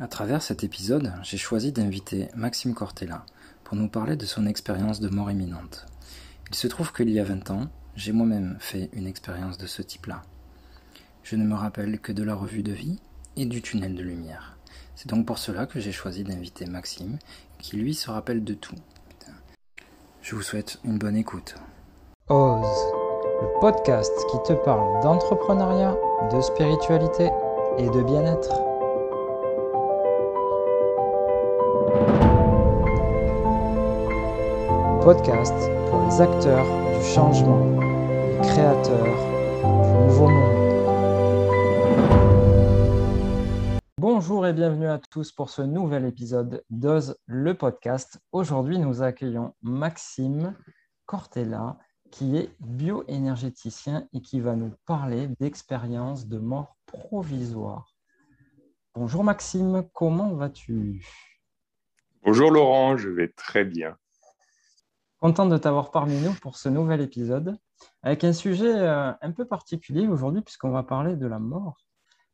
À travers cet épisode, j'ai choisi d'inviter Maxime Cortella pour nous parler de son expérience de mort imminente. Il se trouve qu'il y a 20 ans, j'ai moi-même fait une expérience de ce type-là. Je ne me rappelle que de la revue de vie et du tunnel de lumière. C'est donc pour cela que j'ai choisi d'inviter Maxime, qui lui se rappelle de tout. Je vous souhaite une bonne écoute. Ose, le podcast qui te parle d'entrepreneuriat, de spiritualité et de bien-être. Podcast pour les acteurs du changement, les créateurs du nouveau monde. Bonjour et bienvenue à tous pour ce nouvel épisode d'Oz le podcast. Aujourd'hui, nous accueillons Maxime Cortella, qui est bioénergéticien et qui va nous parler d'expériences de mort provisoire. Bonjour Maxime, comment vas-tu? Bonjour Laurent, je vais très bien. Content de t'avoir parmi nous pour ce nouvel épisode, avec un sujet euh, un peu particulier aujourd'hui, puisqu'on va parler de la mort.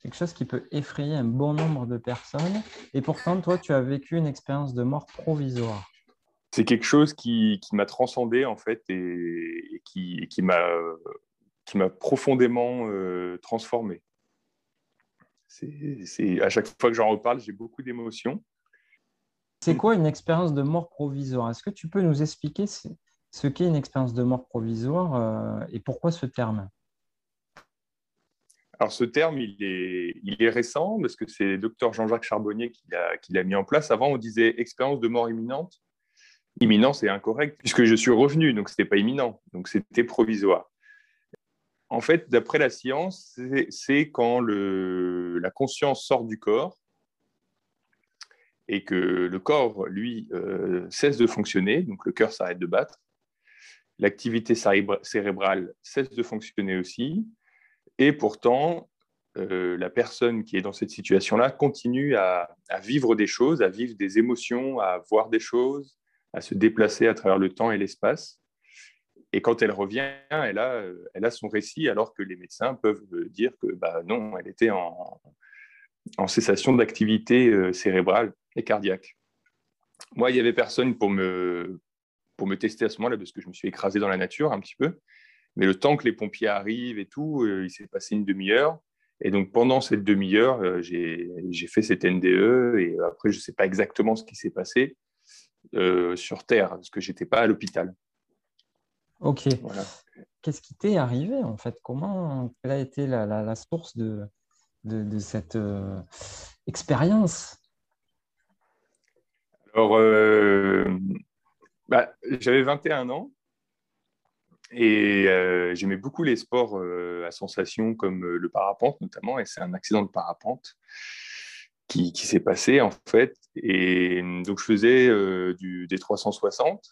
Quelque chose qui peut effrayer un bon nombre de personnes. Et pourtant, toi, tu as vécu une expérience de mort provisoire. C'est quelque chose qui, m'a transcendé, en fait, et, qui, qui m'a profondément euh, transformé. C'est à chaque fois que j'en reparle, j'ai beaucoup d'émotions. C'est quoi une expérience de mort provisoire? Est-ce que tu peux nous expliquer ce qu'est une expérience de mort provisoire euh, et pourquoi ce terme? Alors ce terme, il est, il est récent parce que c'est le docteur Jean-Jacques Charbonnier qui l'a mis en place. Avant, on disait expérience de mort imminente. Imminent, c'est incorrect puisque je suis revenu, donc ce n'était pas imminent, donc c'était provisoire. En fait, d'après la science, c'est quand le, la conscience sort du corps et que le corps, lui, euh, cesse de fonctionner, donc le cœur s'arrête de battre, l'activité cérébrale cesse de fonctionner aussi, et pourtant, euh, la personne qui est dans cette situation-là continue à, vivre des choses, à vivre des émotions, à voir des choses, à se déplacer à travers le temps et l'espace. Et quand elle revient, elle a, elle a son récit, alors que les médecins peuvent dire que bah, non, elle était en, cessation d'activité euh, cérébrale et cardiaque. Moi, il n'y avait personne pour me, pour me tester à ce moment-là, parce que je me suis écrasé dans la nature un petit peu. Mais le temps que les pompiers arrivent et tout, euh, il s'est passé une demi-heure. Et donc, pendant cette demi-heure, euh, j'ai fait cette NDE. Et après, je ne sais pas exactement ce qui s'est passé sur Terre, parce que je n'étais pas à l'hôpital. Ok. Qu'est-ce qui t'est arrivé, en fait? Comment, quelle a été la, la source de, de, cette euh, expérience? Alors, euh, bah, j'avais 21 ans et euh, j'aimais beaucoup les sports à sensation comme le parapente notamment, et c'est un accident de parapente qui, s'est passé en fait. Et donc je faisais du, des 360,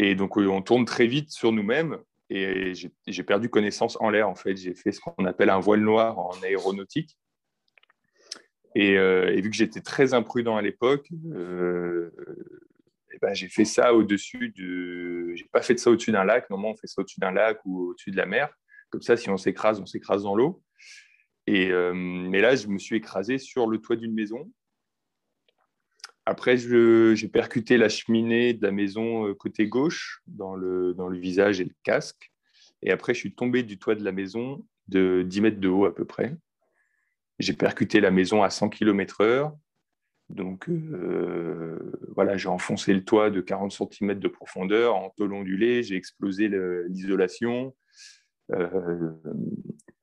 et donc on tourne très vite sur nous-mêmes, et j'ai perdu connaissance en l'air. En fait, j'ai fait ce qu'on appelle un voile noir en aéronautique. Et, euh, vu que j'étais très imprudent à l'époque, euh, ben, j'ai fait ça au-dessus de. J'ai pas fait ça au-dessus d'un lac. Normalement, on fait ça au-dessus d'un lac ou au-dessus de la mer. Comme ça, si on s'écrase, on s'écrase dans l'eau. Et euh, mais là, je me suis écrasé sur le toit d'une maison. Après, j'ai percuté la cheminée de la maison côté gauche dans le, dans le visage et le casque. Et après, je suis tombé du toit de la maison de 10 mètres de haut à peu près. J'ai percuté la maison à 100 km/h. Donc euh, voilà, j'ai enfoncé le toit de 40 cm de profondeur en tôle ondulée, j'ai explosé l'isolation. Euh,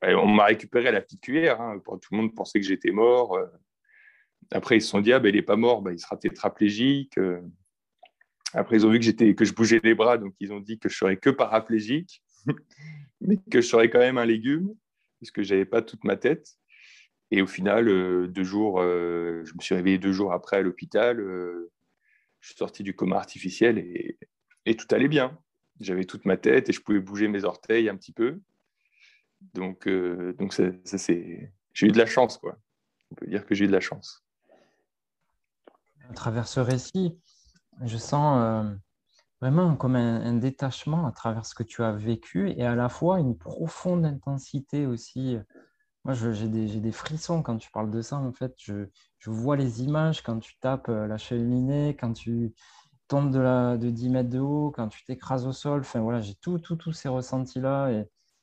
on m'a récupéré à la petite cuillère. Hein. Tout le monde pensait que j'étais mort. Après, ils se sont dit, ah, ben, il n'est pas mort, ben, il sera tétraplégique. Euh. Après, ils ont vu que, que je bougeais les bras, donc ils ont dit que je serais que paraplégique, mais que je serais quand même un légume, puisque je n'avais pas toute ma tête. Et au final, euh, deux jours, euh, je me suis réveillé deux jours après à l'hôpital. je suis sorti du coma artificiel et, tout allait bien. J'avais toute ma tête et je pouvais bouger mes orteils un petit peu. Donc, donc ça, j'ai eu de la chance, quoi. On peut dire que j'ai eu de la chance à travers ce récit, je sens euh, vraiment comme un, détachement à travers ce que tu as vécu et à la fois une profonde intensité aussi Moi, j'ai des, frissons quand tu parles de ça. En fait, je, vois les images quand tu tapes euh, la cheminée, quand tu tombes de, la, de 10 mètres de haut, quand tu t'écrases au sol. Enfin, voilà, j'ai tous ces ressentis-là.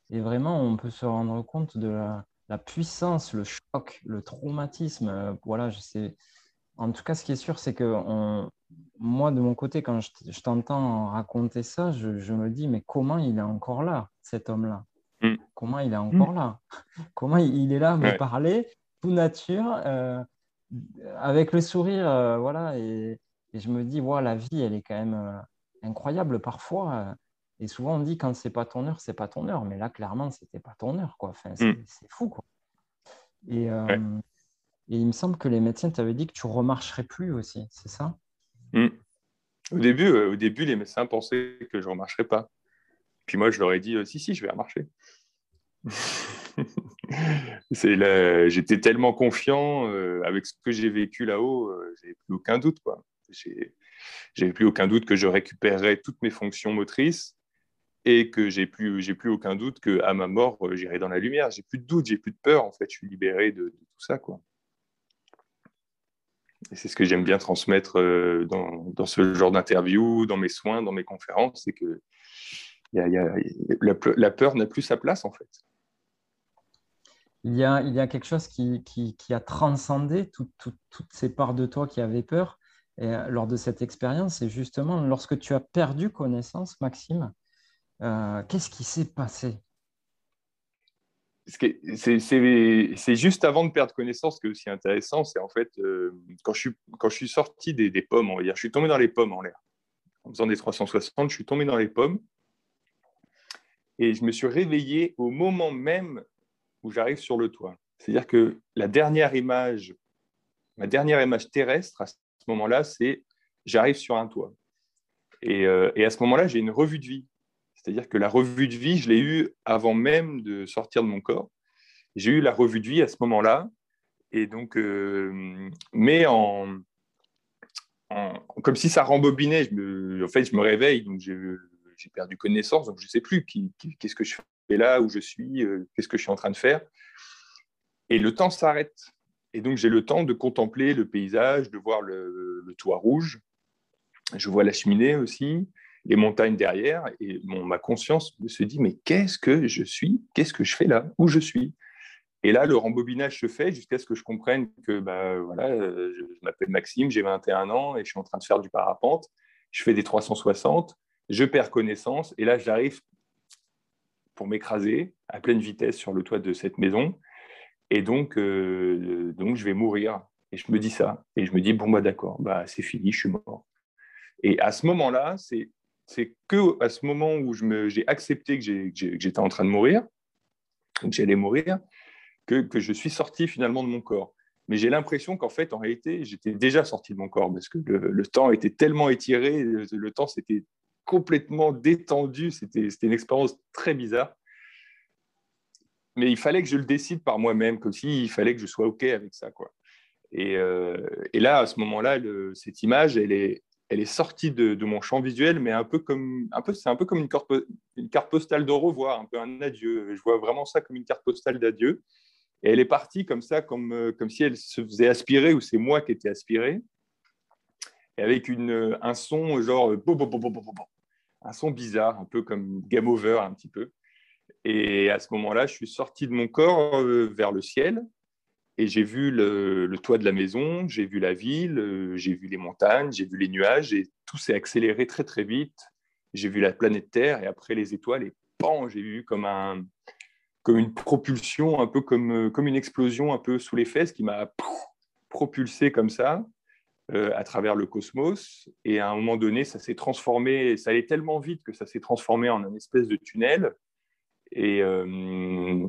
Et, vraiment, on peut se rendre compte de la, puissance, le choc, le traumatisme. Euh, voilà. En tout cas, ce qui est sûr, c'est que moi, de mon côté, quand je, t'entends raconter ça, je, me dis, mais comment il est encore là, cet homme-là? mm. Comment il est encore mm. là Comment il, est là à me parler, tout nature, euh, avec le sourire, euh, voilà. Et, je me dis, voilà, la vie, elle est quand même euh, incroyable parfois. et souvent, on dit, quand c'est pas ton heure, c'est pas ton heure. Mais là, clairement, c'était pas ton heure, quoi. Enfin, c'est mm. fou, quoi. Et, et il me semble que les médecins t'avaient dit que tu remarcherais plus aussi, c'est ça? Hmm. Au, début, euh, au début, les médecins pensaient que je ne remarcherais pas. Puis moi, je leur ai dit euh, si, si, je vais remarcher. J'étais tellement confiant euh, avec ce que j'ai vécu là-haut, j'avais plus aucun doute. Quoi. J'avais plus aucun doute que je récupérerais toutes mes fonctions motrices et que j'ai plus, j'ai plus aucun doute qu'à ma mort, j'irai dans la lumière. J'ai plus de doute, j'ai plus de peur. En fait, je suis libéré de, tout ça. Quoi. Et c'est ce que j'aime bien transmettre euh, dans, ce genre d'interview, dans mes soins, dans mes conférences, c'est que la, peur n'a plus sa place en fait. Il y a, quelque chose qui, a transcendé toutes ces parts de toi qui avaient peur euh, lors de cette expérience. Et justement, lorsque tu as perdu connaissance, Maxime, euh, qu'est-ce qui s'est passé? C'est juste avant de perdre connaissance que aussi intéressant, c'est en fait euh, quand, je suis, sorti des, pommes, on va dire, je suis tombé dans les pommes en l'air. En faisant des 360, je suis tombé dans les pommes et je me suis réveillé au moment même où j'arrive sur le toit. C'est-à-dire que la dernière image, ma dernière image terrestre à ce moment-là, c'est j'arrive sur un toit. Et, euh, et à ce moment-là, j'ai une revue de vie. C'est-à-dire que la revue de vie, je l'ai eue avant même de sortir de mon corps. J'ai eu la revue de vie à ce moment-là. Et donc, euh, mais en, comme si ça rembobinait. Je en fait, je me réveille, donc j'ai perdu connaissance, donc je ne sais plus qu'est-ce que je fais là, où je suis, euh, qu'est-ce que je suis en train de faire? Et le temps s'arrête. Et donc, j'ai le temps de contempler le paysage, de voir le, toit rouge. Je vois la cheminée aussi les montagnes derrière, et ma conscience se dit, mais qu'est-ce que je suis? Qu'est-ce que je fais là? Où je suis? Et là, le rembobinage se fait jusqu'à ce que je comprenne que bah, voilà, euh, je, m'appelle Maxime, j'ai 21 ans, et je suis en train de faire du parapente, je fais des 360, je perds connaissance, et là, j'arrive pour m'écraser à pleine vitesse sur le toit de cette maison, et donc, euh, donc je vais mourir. Et je me dis ça, et je me dis, bon, bah d'accord, bah, c'est fini, je suis mort. Et à ce moment-là, c'est c'est que à ce moment où j'ai accepté que j'étais en train de mourir, que j'allais mourir, que, je suis sorti finalement de mon corps. Mais j'ai l'impression qu'en fait, en réalité, j'étais déjà sorti de mon corps parce que le, temps était tellement étiré, le, temps s'était complètement détendu, c'était une expérience très bizarre. Mais il fallait que je le décide par moi-même, comme s'il fallait que je sois OK avec ça. Quoi. Et, euh, et là, à ce moment-là, cette image, elle est, elle est sortie de, mon champ visuel, mais un peu comme, un c'est un peu comme une carte, une carte postale de revoir, un peu un adieu. Je vois vraiment ça comme une carte postale d'adieu. Et elle est partie comme ça, comme, euh, comme si elle se faisait aspirer, ou c'est moi qui étais aspiré, et avec une, un son genre un son bizarre, un peu comme Game Over, un petit peu. Et à ce moment-là, je suis sorti de mon corps euh, vers le ciel, et j'ai vu le, toit de la maison, j'ai vu la ville, euh, j'ai vu les montagnes, j'ai vu les nuages, et tout s'est accéléré très très vite. J'ai vu la planète Terre, et après les étoiles, et pan, j'ai vu comme, un, comme une propulsion, un peu comme, euh, comme une explosion un peu sous les fesses qui m'a propulsé comme ça à travers le cosmos. Et à un moment donné, ça s'est transformé, ça allait tellement vite que ça s'est transformé en une espèce de tunnel. Et, euh,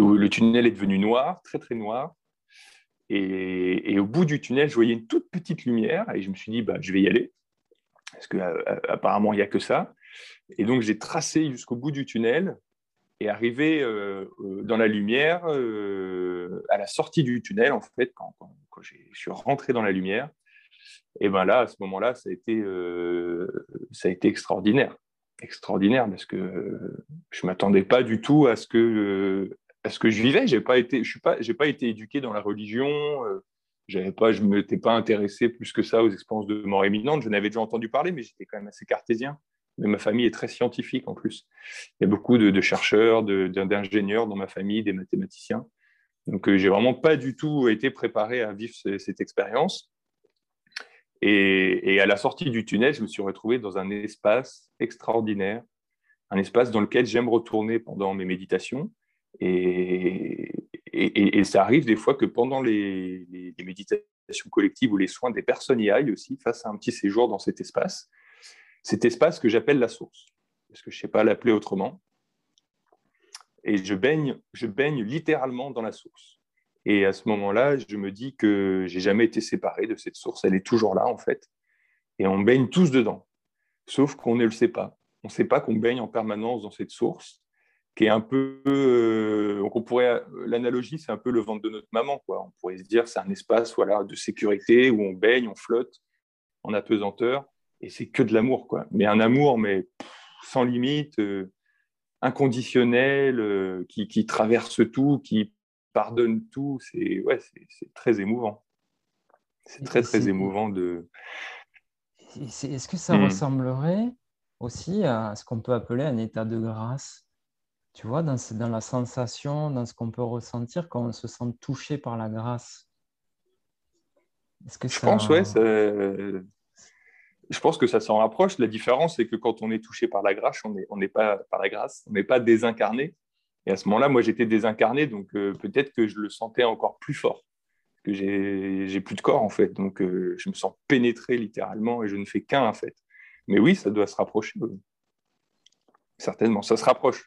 où le tunnel est devenu noir, très très noir. Et, au bout du tunnel, je voyais une toute petite lumière et je me suis dit, bah, je vais y aller, parce qu'apparemment, euh, il n'y a que ça. Et donc, j'ai tracé jusqu'au bout du tunnel et arrivé euh, dans la lumière, à la sortie du tunnel, en fait, quand, je suis rentré dans la lumière, et ben là, à ce moment-là, ça a été, ça a été extraordinaire extraordinaire parce que je ne m'attendais pas du tout à ce que, à ce que je vivais. J'ai pas été, je pas, pas été éduqué dans la religion. pas, je m'étais pas intéressé plus que ça aux expériences de mort imminente. Je n'avais déjà entendu parler, mais j'étais quand même assez cartésien. Mais ma famille est très scientifique en plus. Il y a beaucoup de, chercheurs, d'ingénieurs dans ma famille, des mathématiciens. Donc, j'ai vraiment pas du tout été préparé à vivre cette expérience. Et, à la sortie du tunnel, je me suis retrouvé dans un espace extraordinaire, un espace dans lequel j'aime retourner pendant mes méditations. Et, ça arrive des fois que pendant les, méditations collectives ou les soins, des personnes y aillent aussi, fassent un petit séjour dans cet espace. Cet espace que j'appelle la source, parce que je ne sais pas l'appeler autrement. Et je baigne, je baigne littéralement dans la source. Et à ce moment-là, je me dis que j'ai jamais été séparé de cette source. Elle est toujours là, en fait. Et on baigne tous dedans. Sauf qu'on ne le sait pas. On ne sait pas qu'on baigne en permanence dans cette source, qui est un peu. Euh, on pourrait. L'analogie, c'est un peu le ventre de notre maman, quoi. On pourrait se dire, c'est un espace, voilà, de sécurité où on baigne, on flotte en apesanteur, et c'est que de l'amour, quoi. Mais un amour, mais sans limite. Euh, inconditionnel, euh, qui, qui, traverse tout, qui pardonne tout. C'est ouais, c'est très émouvant. C'est très, très émouvant de. Est-ce que ça hmm. ressemblerait aussi à ce qu'on peut appeler un état de grâce? Tu vois, dans, dans la sensation, dans ce qu'on peut ressentir quand on se sent touché par la grâce. Est-ce que Je pense, ouais. Je pense que ça s'en rapproche. La différence, c'est que quand on est touché par la grâce, on n'est pas par la grâce, on n'est pas désincarné. Et à ce moment-là, moi, j'étais désincarné, donc euh, peut-être que je le sentais encore plus fort, que j'ai plus de corps, en fait. Donc, euh, je me sens pénétré littéralement et je ne fais qu'un, en fait. Mais oui, ça doit se rapprocher. Certainement, ça se rapproche.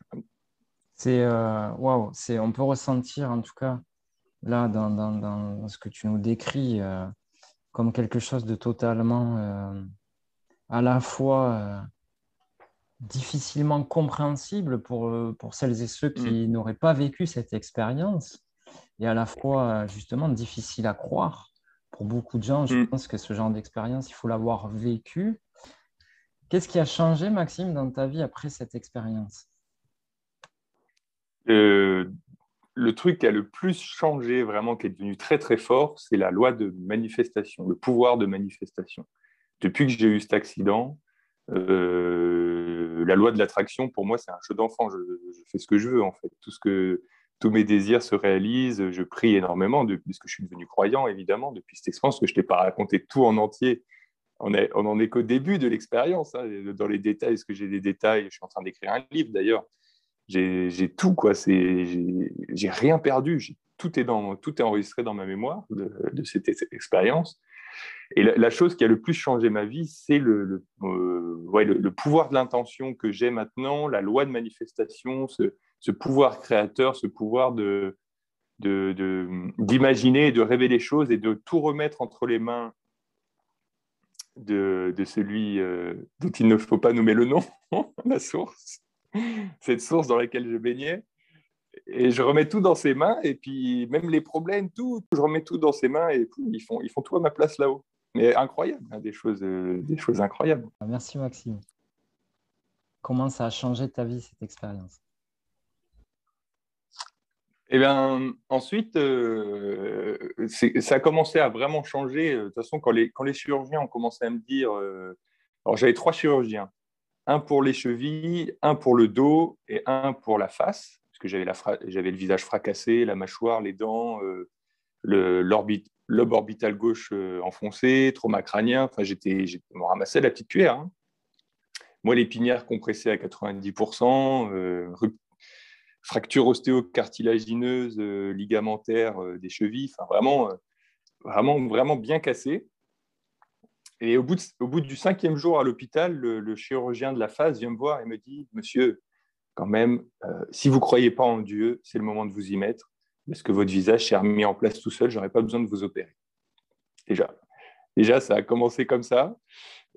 C'est euh, waouh, on peut ressentir en tout cas là dans ce que tu nous décris comme quelque chose de totalement à la fois difficilement compréhensible pour, euh, pour celles et ceux qui mm. n'auraient pas vécu cette expérience et à la fois justement difficile à croire. Pour beaucoup de gens, je mm. pense que ce genre d'expérience, il faut l'avoir vécu. Qu'est-ce qui a changé, Maxime, dans ta vie après cette expérience? Euh, Le truc qui a le plus changé, vraiment, qui est devenu très très fort, c'est la loi de manifestation, le pouvoir de manifestation. Depuis que j'ai eu cet accident, euh, la loi de l'attraction, pour moi, c'est un jeu d'enfant. Je, fais ce que je veux, en fait. Tout ce que, tous mes désirs se réalisent. Je prie énormément, que je suis devenu croyant, évidemment, depuis cette expérience, que je ne t'ai pas raconté tout en entier. On, est, on en est qu'au début de l'expérience. Hein, dans les détails, est-ce que j'ai des détails Je suis en train d'écrire un livre, d'ailleurs. J'ai tout, quoi. J'ai rien perdu. Tout est, dans, tout est enregistré dans ma mémoire de, de cette expérience. Et la, chose qui a le plus changé ma vie, c'est le, euh, pouvoir de l'intention que j'ai maintenant, la loi de manifestation, ce, pouvoir créateur, ce pouvoir de, d'imaginer et de rêver les choses et de tout remettre entre les mains de, celui euh, dont il ne faut pas nommer le nom, la source, cette source dans laquelle je baignais. Et je remets tout dans ses mains, et puis même les problèmes, tout, je remets tout dans ses mains, et ils font, ils font tout à ma place là-haut. Mais incroyable, hein, des, choses, euh, des choses incroyables. Merci Maxime. Comment ça a changé ta vie, cette expérience? Eh bien, ensuite, euh, ça a commencé à vraiment changer. De toute façon, quand les, quand les chirurgiens ont commencé à me dire... Euh, alors, j'avais trois chirurgiens. Un pour les chevilles, un pour le dos et un pour la face parce que j'avais, le visage fracassé, la mâchoire, les dents, euh, le, lobe orbital gauche euh, enfoncé, trauma crânien. Enfin, j'étais, je me ramassais la petite cuillère. Hein. Moi, l'épinière compressée à 90%, euh, fracture ostéocartilagineuse, ligamentaire des chevilles. Enfin, vraiment, vraiment, vraiment bien cassé. Et au bout, au bout du cinquième jour à l'hôpital, le, le, chirurgien de la face vient me voir et me dit Monsieur, quand même, euh, si vous ne croyez pas en Dieu, c'est le moment de vous y mettre, parce que votre visage s'est remis en place tout seul, je n'aurais pas besoin de vous opérer. Déjà. Déjà, ça a commencé comme ça.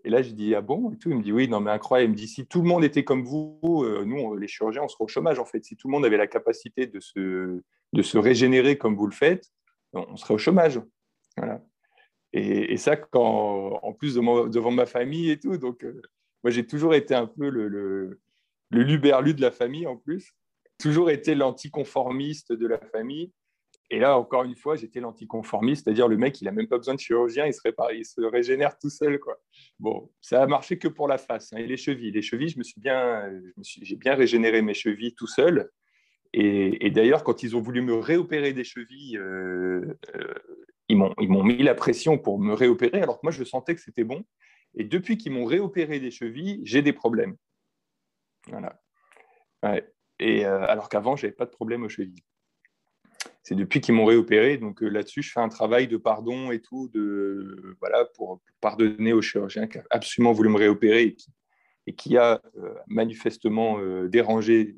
Et là, je dis, ah bon? et tout. Il me dit, oui, non, mais incroyable. Il me dit, si tout le monde était comme vous, euh, nous, les chirurgiens, on serait au chômage, en fait. Si tout le monde avait la capacité de se, de se régénérer comme vous le faites, on serait au chômage. Voilà. Et, ça, quand, en plus devant ma famille et tout. Donc, euh, moi, j'ai toujours été un peu le luberlu de la famille en plus. toujours été l'anticonformiste de la famille. Et là, encore une fois, j'étais l'anticonformiste, c'est-à-dire le mec, il n'a même pas besoin de chirurgien, il se, répare, il se régénère tout seul. Quoi. Bon, ça a marché que pour la face hein, et les chevilles. Les chevilles, me suis bien, j'ai bien régénéré mes chevilles tout seul. Et, d'ailleurs, quand ils ont voulu me réopérer des chevilles, euh, euh, ils m'ont mis la pression pour me réopérer, alors que moi, je sentais que c'était bon. Et depuis qu'ils m'ont réopéré des chevilles, j'ai des problèmes. Voilà. Et euh, alors qu'avant, je n'avais pas de problème aux chevilles c'est depuis qu'ils m'ont réopéré. Donc euh, là-dessus, je fais un travail de pardon et tout, de, voilà, pour, pardonner au chirurgien qui a absolument voulu me réopérer et qui, a euh, manifestement dérangé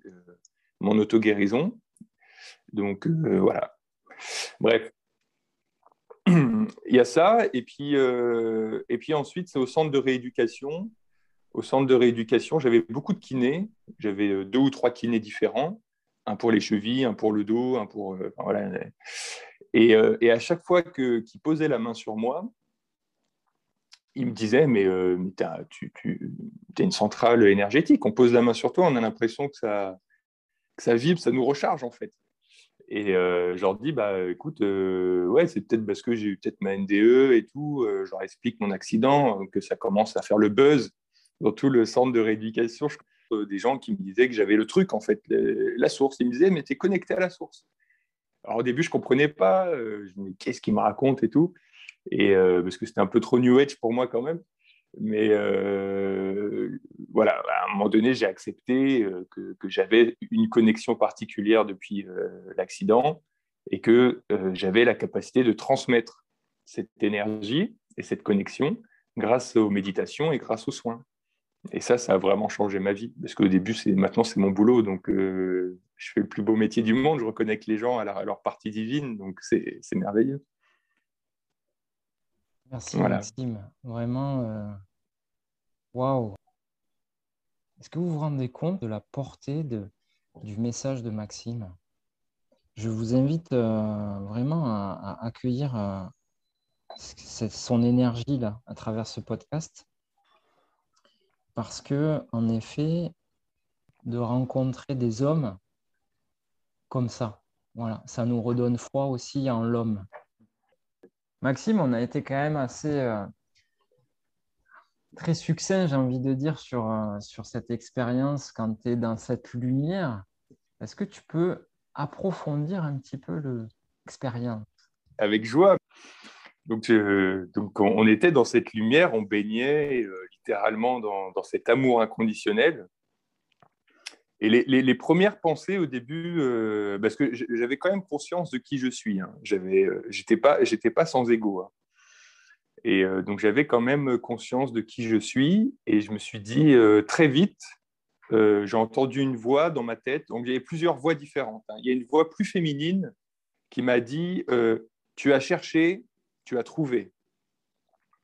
mon auto-guérison. Donc voilà. Bref. Il y a ça. Et puis, et puis ensuite, c'est au centre de rééducation. Au centre de rééducation, j'avais beaucoup de kinés. J'avais deux ou trois kinés différents un pour les chevilles, un pour le dos, un pour. Euh, voilà. Et, euh, et, à chaque fois qu'il posait la main sur moi, il me disait Mais, euh, tu es une centrale énergétique. On pose la main sur toi, on a l'impression que ça, que ça vibre, ça nous recharge en fait. Et je leur dis Bah écoute, ouais, c'est peut-être parce que j'ai eu peut-être ma NDE et tout. je leur explique mon accident, que ça commence à faire le buzz dans tout le centre de rééducation. Je euh, des gens qui me disaient que j'avais le truc, en fait, la source. Ils me disaient, mais tu es connecté à la source. Alors au début, je ne comprenais pas. Euh, je me disais, qu'est-ce qu'il me raconte et tout. Et, euh, parce que c'était un peu trop New Age pour moi quand même. Mais voilà, à un moment donné, j'ai accepté que, que j'avais une connexion particulière depuis l'accident et que j'avais la capacité de transmettre cette énergie et cette connexion grâce aux méditations et grâce aux soins. Et ça, ça a vraiment changé ma vie. Parce qu'au début, c'est maintenant, c'est mon boulot. Donc, euh, je fais le plus beau métier du monde. Je reconnecte les gens à, leur partie divine. Donc, c'est merveilleux. Merci, Maxime. Vraiment, euh, waouh. Est-ce que vous vous rendez compte de la portée de, du message de Maxime? Je vous invite euh, vraiment à, à accueillir son énergie là à travers ce podcast parce que, en effet, de rencontrer des hommes comme ça, voilà, ça nous redonne foi aussi en l'homme. Maxime, on a été quand même assez euh, très succinct, j'ai envie de dire, sur, euh, sur cette expérience quand tu es dans cette lumière. Est-ce que tu peux approfondir un petit peu l'expérience? Avec joie. Donc, euh, on était dans cette lumière, on baignait euh, littéralement dans, cet amour inconditionnel. Et les, premières pensées au début, euh, parce que j'avais quand même conscience de qui je suis. Hein. J'avais, j'étais pas sans ego. Hein. Et donc j'avais quand même conscience de qui je suis. Et je me suis dit très vite, j'ai entendu une voix dans ma tête. Donc il y avait plusieurs voix différentes. Hein. Il y a une voix plus féminine qui m'a dit tu as cherché tu as trouvé.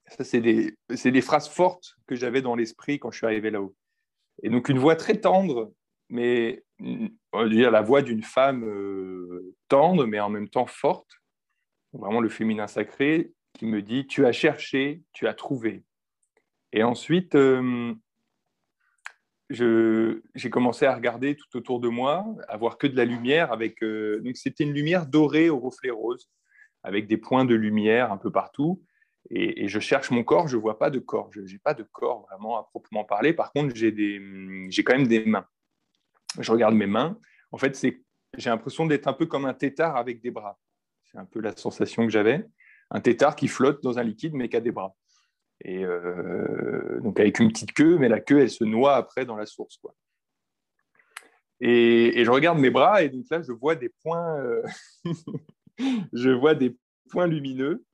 Ça, c'est des, phrases fortes que j'avais dans l'esprit quand je suis arrivé là-haut. Et donc, une voix très tendre, mais on va dire la voix d'une femme euh, tendre, mais en même temps forte, vraiment le féminin sacré, qui me dit Tu as cherché, tu as trouvé. Et ensuite, euh, j'ai commencé à regarder tout autour de moi, à voir que de la lumière. avec euh, Donc, c'était une lumière dorée au reflet rose avec des points de lumière un peu partout. Et, je cherche mon corps, je ne vois pas de corps. Je n'ai pas de corps vraiment à proprement parler. Par contre, j'ai quand même des mains. Je regarde mes mains. En fait, j'ai l'impression d'être un peu comme un tétard avec des bras. C'est un peu la sensation que j'avais. Un tétard qui flotte dans un liquide mais qui a des bras. Et euh, donc avec une petite queue, mais la queue, elle se noie après dans la source. Quoi. Et, je regarde mes bras et donc là, je vois des points. Euh, je vois des points lumineux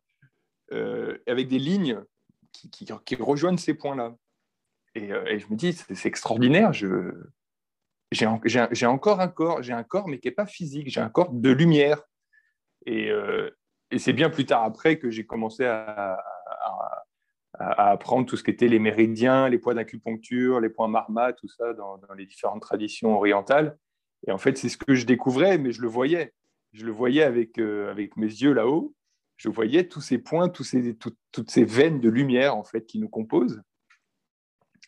euh, avec des lignes qui, rejoignent ces points-là. Euh, et, je me dis, c'est extraordinaire. J'ai encore un corps, j'ai un corps, mais qui n'est pas physique. J'ai un corps de lumière. Euh, et, c'est bien plus tard après que j'ai commencé à, apprendre tout ce qui était les méridiens, les points d'acupuncture, les points marma, tout ça dans, les différentes traditions orientales. Et en fait, c'est ce que je découvrais, mais je le voyais je le voyais avec, euh, avec mes yeux là-haut, je voyais tous ces points, tous ces, toutes ces veines de lumière en fait qui nous composent.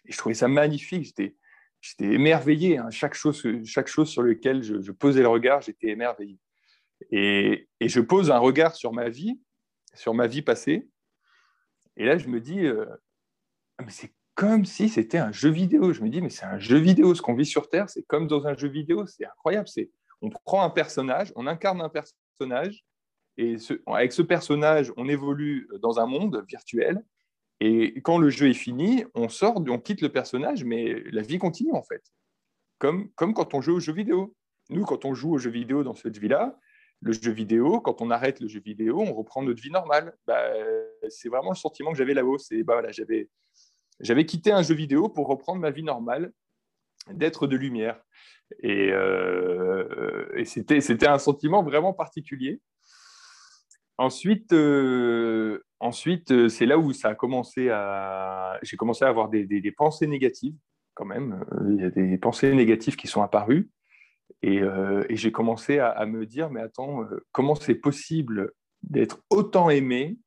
Et je trouvais ça magnifique. J'étais, j'étais émerveillé. Hein. Chaque, chose, chaque chose sur laquelle je, posais le regard, j'étais émerveillé. Et, je pose un regard sur ma vie, sur ma vie passée. Et là, je me dis, euh, ah, mais c'est comme si c'était un jeu vidéo. Je me dis, mais c'est un jeu vidéo. Ce qu'on vit sur Terre, c'est comme dans un jeu vidéo. C'est incroyable. C'est, on prend un personnage, on incarne un personnage, et avec ce personnage, on évolue dans un monde virtuel. Et quand le jeu est fini, on sort, on quitte le personnage, mais la vie continue en fait. Comme, comme quand on joue aux jeux vidéo. Nous, quand on joue aux jeux vidéo dans cette vie-là, le jeu vidéo, quand on arrête le jeu vidéo, on reprend notre vie normale. Bah, c'est vraiment le sentiment que j'avais là-haut. C'est, bah, j'avais, j'avais quitté un jeu vidéo pour reprendre ma vie normale, d'être de lumière. Et, euh, c'était, un sentiment vraiment particulier. Ensuite, euh, ensuite euh, c'est là où ça a commencé à. J'ai commencé à avoir des, pensées négatives, quand même. Il y a des pensées négatives qui sont apparues. Et, j'ai commencé à, me dire mais attends, comment c'est possible d'être autant aimé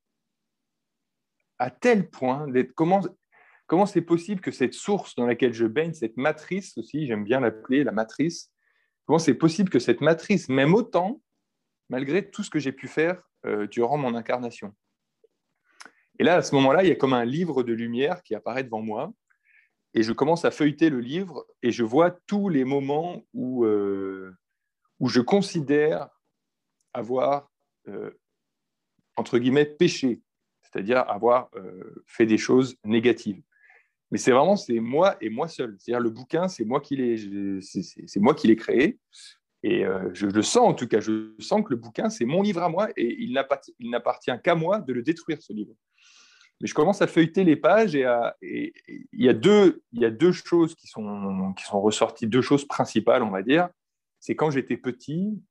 à tel point d'être. Comment c'est possible que cette source dans laquelle je baigne, cette matrice aussi, j'aime bien l'appeler la matrice, comment c'est possible que cette matrice m'aime autant malgré tout ce que j'ai pu faire euh, durant mon incarnation? Et là, à ce moment-là, il y a comme un livre de lumière qui apparaît devant moi. Et je commence à feuilleter le livre et je vois tous les moments où, euh, je considère avoir, euh, entre guillemets, péché, c'est-à-dire avoir fait des choses négatives. Mais c'est vraiment, c'est moi et moi seul. C'est-à-dire le bouquin, c'est moi qui l'ai, c'est moi qui l'ai créé. Et euh, je le sens en tout cas, je sens que le bouquin, c'est mon livre à moi et il n'appartient qu'à moi de le détruire, ce livre. Mais je commence à feuilleter les pages et, il, y a deux, il y a deux choses qui sont, qui sont ressorties, deux choses principales, on va dire. C'est quand j'étais petit,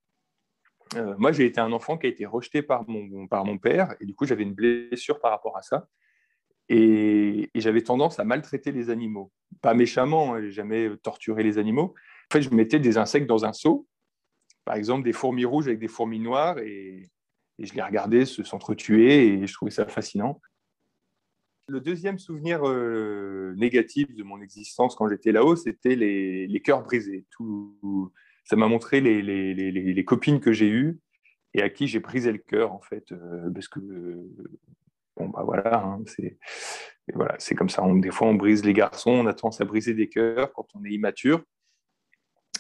euh, moi j'ai été un enfant qui a été rejeté par mon, par mon père et du coup j'avais une blessure par rapport à ça. Et, j'avais tendance à maltraiter les animaux. Pas méchamment, hein, jamais torturé les animaux. En fait, je mettais des insectes dans un seau par exemple, des fourmis rouges avec des fourmis noires et, je les regardais s'entretuer et je trouvais ça fascinant. Le deuxième souvenir euh, négatif de mon existence quand j'étais là-haut, c'était les, cœurs brisés. Tout, ça m'a montré les, copines que j'ai eues et à qui j'ai brisé le cœur, en fait, euh, parce que, bon, bah voilà, hein, c'est voilà, comme ça. des fois, on brise les garçons, on a tendance à briser des cœurs quand on est immature.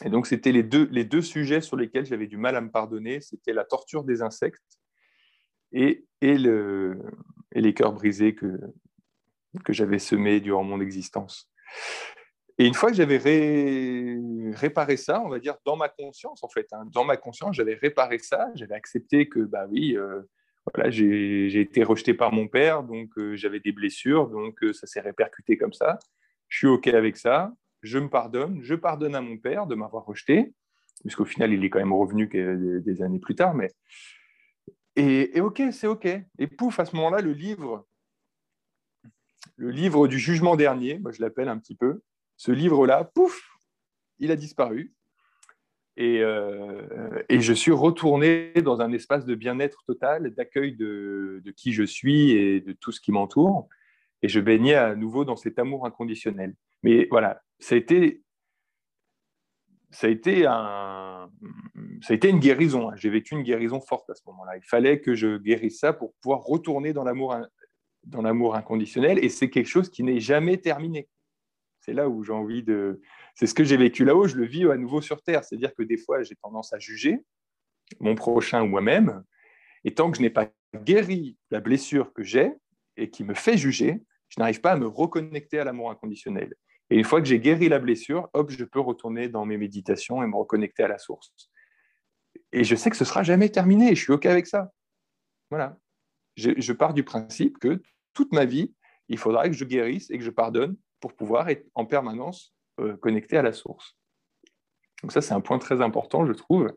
Et donc, c'était les deux, les deux sujets sur lesquels j'avais du mal à me pardonner. C'était la torture des insectes et, et, le, et les cœurs brisés que, que j'avais semés durant mon existence. Et une fois que j'avais réparé ça, on va dire dans ma conscience, en fait, hein, dans ma conscience, j'avais réparé ça, j'avais accepté que, bah oui, euh, voilà, j'ai été rejeté par mon père, donc euh, j'avais des blessures, donc euh, ça s'est répercuté comme ça. Je suis OK avec ça je me pardonne, je pardonne à mon père de m'avoir rejeté, puisqu'au final, il est quand même revenu des années plus tard, mais... Et, ok, c'est ok. Et pouf, à ce moment-là, le livre, le livre du jugement dernier, moi je l'appelle un petit peu, ce livre-là, pouf, il a disparu. Et, euh, et, je suis retourné dans un espace de bien-être total, d'accueil de, de, qui je suis et de tout ce qui m'entoure. Et je baignais à nouveau dans cet amour inconditionnel. Mais voilà, ça a été, ça a été, un, ça a été une guérison. Hein. J'ai vécu une guérison forte à ce moment-là. Il fallait que je guérisse ça pour pouvoir retourner dans l'amour inconditionnel. Et c'est quelque chose qui n'est jamais terminé. C'est là où j'ai envie de. C'est ce que j'ai vécu là-haut, je le vis à nouveau sur Terre. C'est-à-dire que des fois, j'ai tendance à juger mon prochain ou moi-même. Et tant que je n'ai pas guéri la blessure que j'ai et qui me fait juger, je n'arrive pas à me reconnecter à l'amour inconditionnel. Et une fois que j'ai guéri la blessure, hop, je peux retourner dans mes méditations et me reconnecter à la source. Et je sais que ce sera jamais terminé. Je suis OK avec ça. Voilà. Je, pars du principe que toute ma vie, il faudra que je guérisse et que je pardonne pour pouvoir être en permanence euh, connecté à la source. Donc ça, c'est un point très important, je trouve,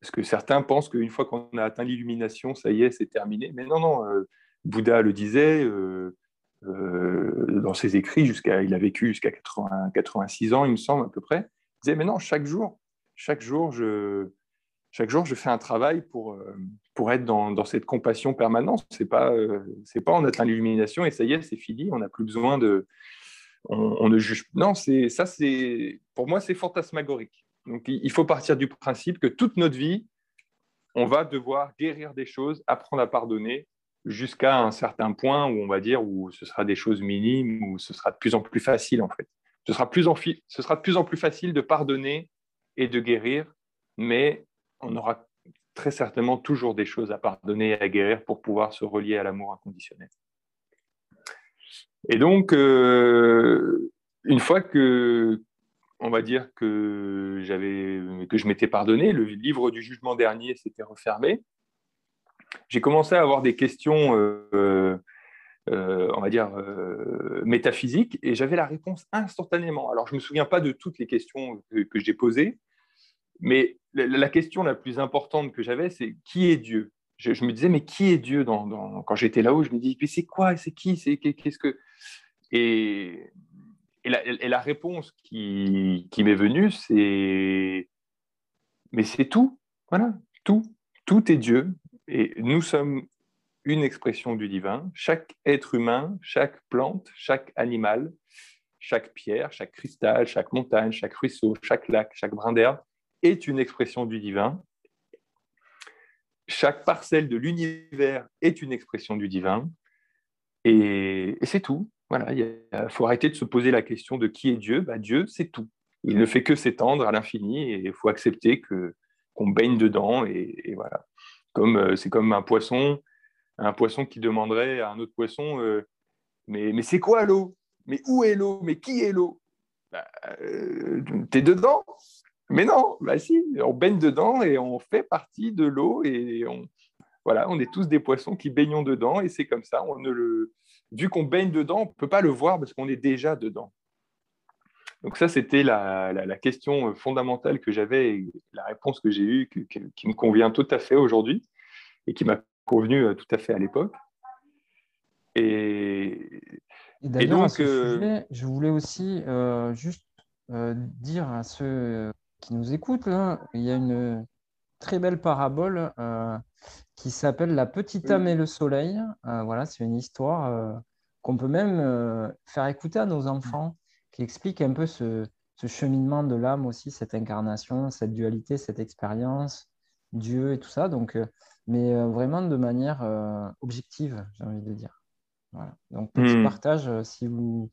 parce que certains pensent qu'une fois qu'on a atteint l'illumination, ça y est, c'est terminé. Mais non, non, euh, Bouddha le disait, euh, euh, dans ses écrits, jusqu'à, il a vécu jusqu'à 86 ans, il me semble, à peu près. Il disait, mais non, chaque jour, chaque jour, je, chaque jour, je fais un travail pour, euh, pour être dans, dans cette compassion permanente. Ce n'est pas, euh, c'est pas on atteint l'illumination et ça y est, c'est fini, on n'a plus besoin de, on, ne juge. Non, c'est ça, c'est pour moi, c'est fantasmagorique. Donc, il faut partir du principe que toute notre vie, on va devoir guérir des choses, apprendre à pardonner, jusqu'à un certain point où on va dire où ce sera des choses minimes, où ce sera de plus en plus facile en fait. Ce sera, plus en ce sera de plus en plus facile de pardonner et de guérir, mais on aura très certainement toujours des choses à pardonner et à guérir pour pouvoir se relier à l'amour inconditionnel. Et donc, euh, une fois que, on va dire que j'avais, que je m'étais pardonné, le livre du jugement dernier s'était refermé. J'ai commencé à avoir des questions, euh, euh, on va dire métaphysiques, et j'avais la réponse instantanément. Alors, je me souviens pas de toutes les questions que j'ai posées, mais la, question la plus importante que j'avais, c'est qui est Dieu? Je, me disais, mais qui est Dieu quand j'étais là-haut? Je me dis, mais c'est quoi? C'est qui? Qu'est-ce que? Et, et, la, réponse qui, qui m'est venue, c'est mais c'est tout. Voilà, tout. Tout est Dieu. Et nous sommes une expression du divin. Chaque être humain, chaque plante, chaque animal, chaque pierre, chaque cristal, chaque montagne, chaque ruisseau, chaque lac, chaque brin d'herbe est une expression du divin. Chaque parcelle de l'univers est une expression du divin. Et, c'est tout. Voilà, il faut arrêter de se poser la question de qui est Dieu. Bah, Dieu, c'est tout. Il ne fait que s'étendre à l'infini et il faut accepter que qu'on baigne dedans et, voilà. Comme euh, c'est comme un poisson, un poisson qui demanderait à un autre poisson, euh, mais, mais c'est quoi l'eau? Mais où est l'eau? Mais qui est l'eau? Bah, euh, T'es dedans? Mais non, bah si, on baigne dedans et on fait partie de l'eau et on, voilà, on est tous des poissons qui baignons dedans et c'est comme ça. On ne le, vu qu'on baigne dedans, on ne peut pas le voir parce qu'on est déjà dedans. Donc ça, c'était la, question fondamentale que j'avais et la réponse que j'ai eue qui me convient tout à fait aujourd'hui et qui m'a convenu euh, tout à fait à l'époque. Et, d'ailleurs, euh, je voulais aussi euh, juste dire à ceux qui nous écoutent, il y a une très belle parabole euh, qui s'appelle La petite âme et le soleil. Euh, voilà, c'est une histoire euh, qu'on peut même faire écouter à nos enfants, qui explique un peu ce, cheminement de l'âme aussi, cette incarnation, cette dualité, cette expérience, Dieu et tout ça. Donc, mais vraiment de manière objective, j'ai envie de dire. Voilà. Donc, petit hmm. partage, si vous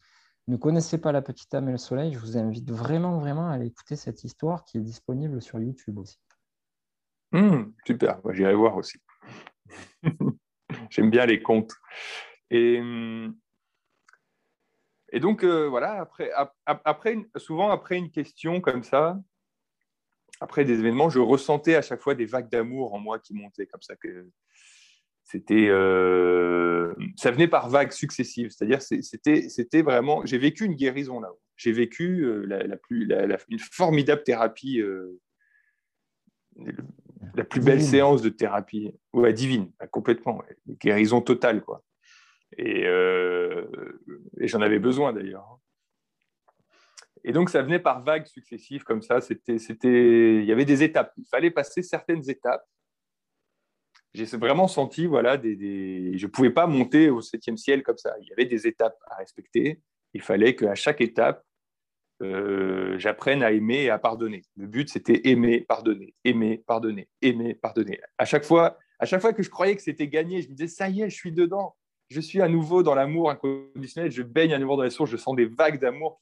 ne connaissez pas La Petite âme et le soleil, je vous invite vraiment, vraiment à aller écouter cette histoire qui est disponible sur YouTube aussi. Hmm, super, j'irai voir aussi. J'aime bien les contes. Et, hmm, donc, euh, voilà, après, souvent après une question comme ça, après des événements, je ressentais à chaque fois des vagues d'amour en moi qui montaient comme ça. C'était, euh, ça venait par vagues successives. C'est-à-dire, c'était, c'était vraiment. J'ai vécu une guérison là. J'ai vécu euh, la, plus, une formidable thérapie, euh, la plus belle séance de thérapie, ouais, divine, complètement, guérison totale, quoi. Et, et j'en avais besoin d'ailleurs. Et donc, ça venait par vagues successives comme ça. C'était, c'était, il y avait des étapes. Il fallait passer certaines étapes j'ai vraiment senti, voilà, des, je ne pouvais pas monter au septième ciel comme ça. Il y avait des étapes à respecter. Il fallait qu'à chaque étape, euh, j'apprenne à aimer et à pardonner. Le but, c'était aimer, pardonner, aimer, pardonner, aimer, pardonner. À chaque fois, à chaque fois que je croyais que c'était gagné, je me disais, ça y est, je suis dedans. Je suis à nouveau dans l'amour inconditionnel. Je baigne à nouveau dans les sources. Je sens des vagues d'amour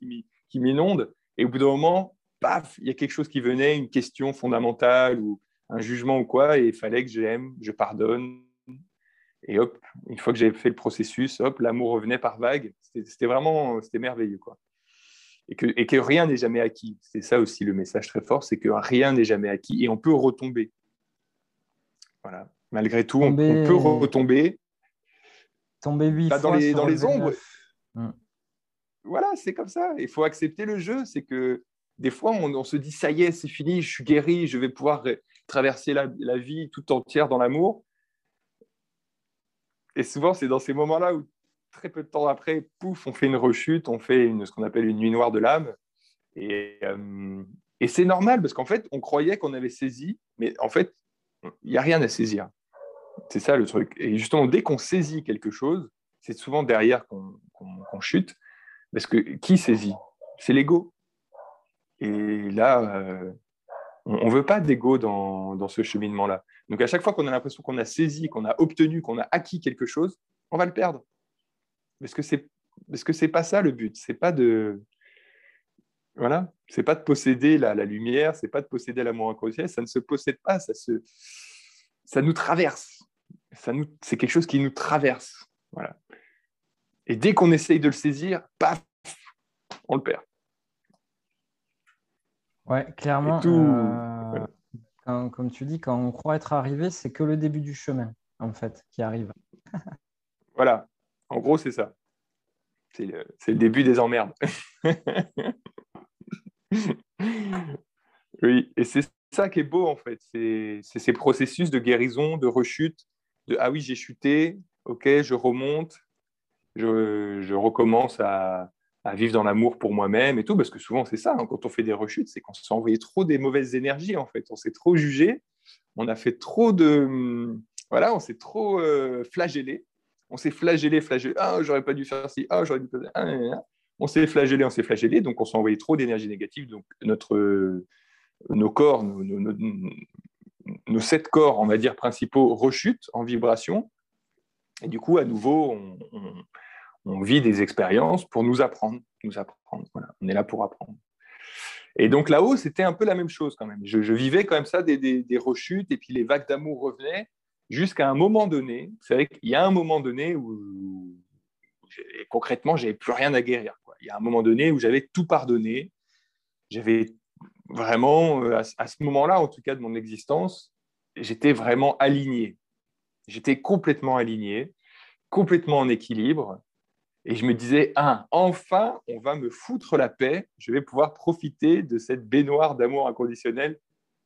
qui m'inondent. Et au bout d'un moment, paf, il y a quelque chose qui venait, une question fondamentale ou, un jugement ou quoi, et il fallait que j'aime, je pardonne. Et hop, une fois que j'avais fait le processus, hop, l'amour revenait par vague. C'était vraiment, c'était merveilleux, quoi. Et que, et que rien n'est jamais acquis. C'est ça aussi le message très fort, c'est que rien n'est jamais acquis et on peut retomber. Voilà. Malgré tout, on, peut retomber. Tomber huit bah, dans, les, dans les ombres. Hum. Voilà, c'est comme ça. Il faut accepter le jeu. C'est que des fois, on, on, se dit ça y est, c'est fini, je suis guéri, je vais pouvoir traverser la, vie tout entière dans l'amour. Et souvent, c'est dans ces moments-là où, très peu de temps après, pouf, on fait une rechute, on fait ce qu'on appelle une nuit noire de l'âme. Et, euh, et c'est normal, parce qu'en fait, on croyait qu'on avait saisi, mais en fait, il n'y a rien à saisir. C'est ça le truc. Et justement, dès qu'on saisit quelque chose, c'est souvent derrière qu'on chute. Parce que qui saisit? C'est l'ego. Et là, euh, on ne veut pas d'ego dans, ce cheminement-là. Donc à chaque fois qu'on a l'impression qu'on a saisi, qu'on a obtenu, qu'on a acquis quelque chose, on va le perdre. Parce que c'est parce que c'est pas ça le but. C'est pas de voilà, c'est pas de posséder la, la lumière, c'est pas de posséder l'amour inconditionnel. Ça ne se possède pas, ça se ça nous traverse. Ça nous c'est quelque chose qui nous traverse. Voilà. Et dès qu'on essaye de le saisir, paf, on le perd. Ouais, clairement. Euh, comme tu dis, quand on croit être arrivé, c'est que le début du chemin, en fait, qui arrive. voilà. En gros, c'est ça. C'est le, début des emmerdes. oui, et c'est ça qui est beau, en fait. C'est ces processus de guérison, de rechute, de ah oui, j'ai chuté, ok, je remonte, je, recommence à, vivre dans l'amour pour moi-même et tout, parce que souvent c'est ça, hein, quand on fait des rechutes, c'est qu'on s'est envoyé trop des mauvaises énergies, en fait. On s'est trop jugé, on a fait trop de... Voilà, on s'est trop euh, flagellé. On s'est flagellé, flagellé. Ah, j'aurais pas dû faire ci. Ah, j'aurais dû faire ah, On s'est flagellé, on s'est flagellé. Donc, on s'est envoyé trop d'énergie négative. Donc, notre, nos corps, nos, sept corps, on va dire, principaux rechutent en vibration. Et du coup, à nouveau, on vit des expériences pour nous apprendre. Nous apprendre. On est là pour apprendre. Et donc là-haut, c'était un peu la même chose quand même. Je, vivais quand même ça, des, des, rechutes, et puis les vagues d'amour revenaient, jusqu'à un moment donné. C'est vrai qu'il y a un moment donné où, concrètement, j'avais plus rien à guérir. Il y a un moment donné où j'avais tout pardonné. J'avais vraiment, euh, à, ce moment-là, en tout cas de mon existence, j'étais vraiment aligné. J'étais complètement aligné, complètement en équilibre. Et je me disais, ah, enfin, on va me foutre la paix, je vais pouvoir profiter de cette baignoire d'amour inconditionnel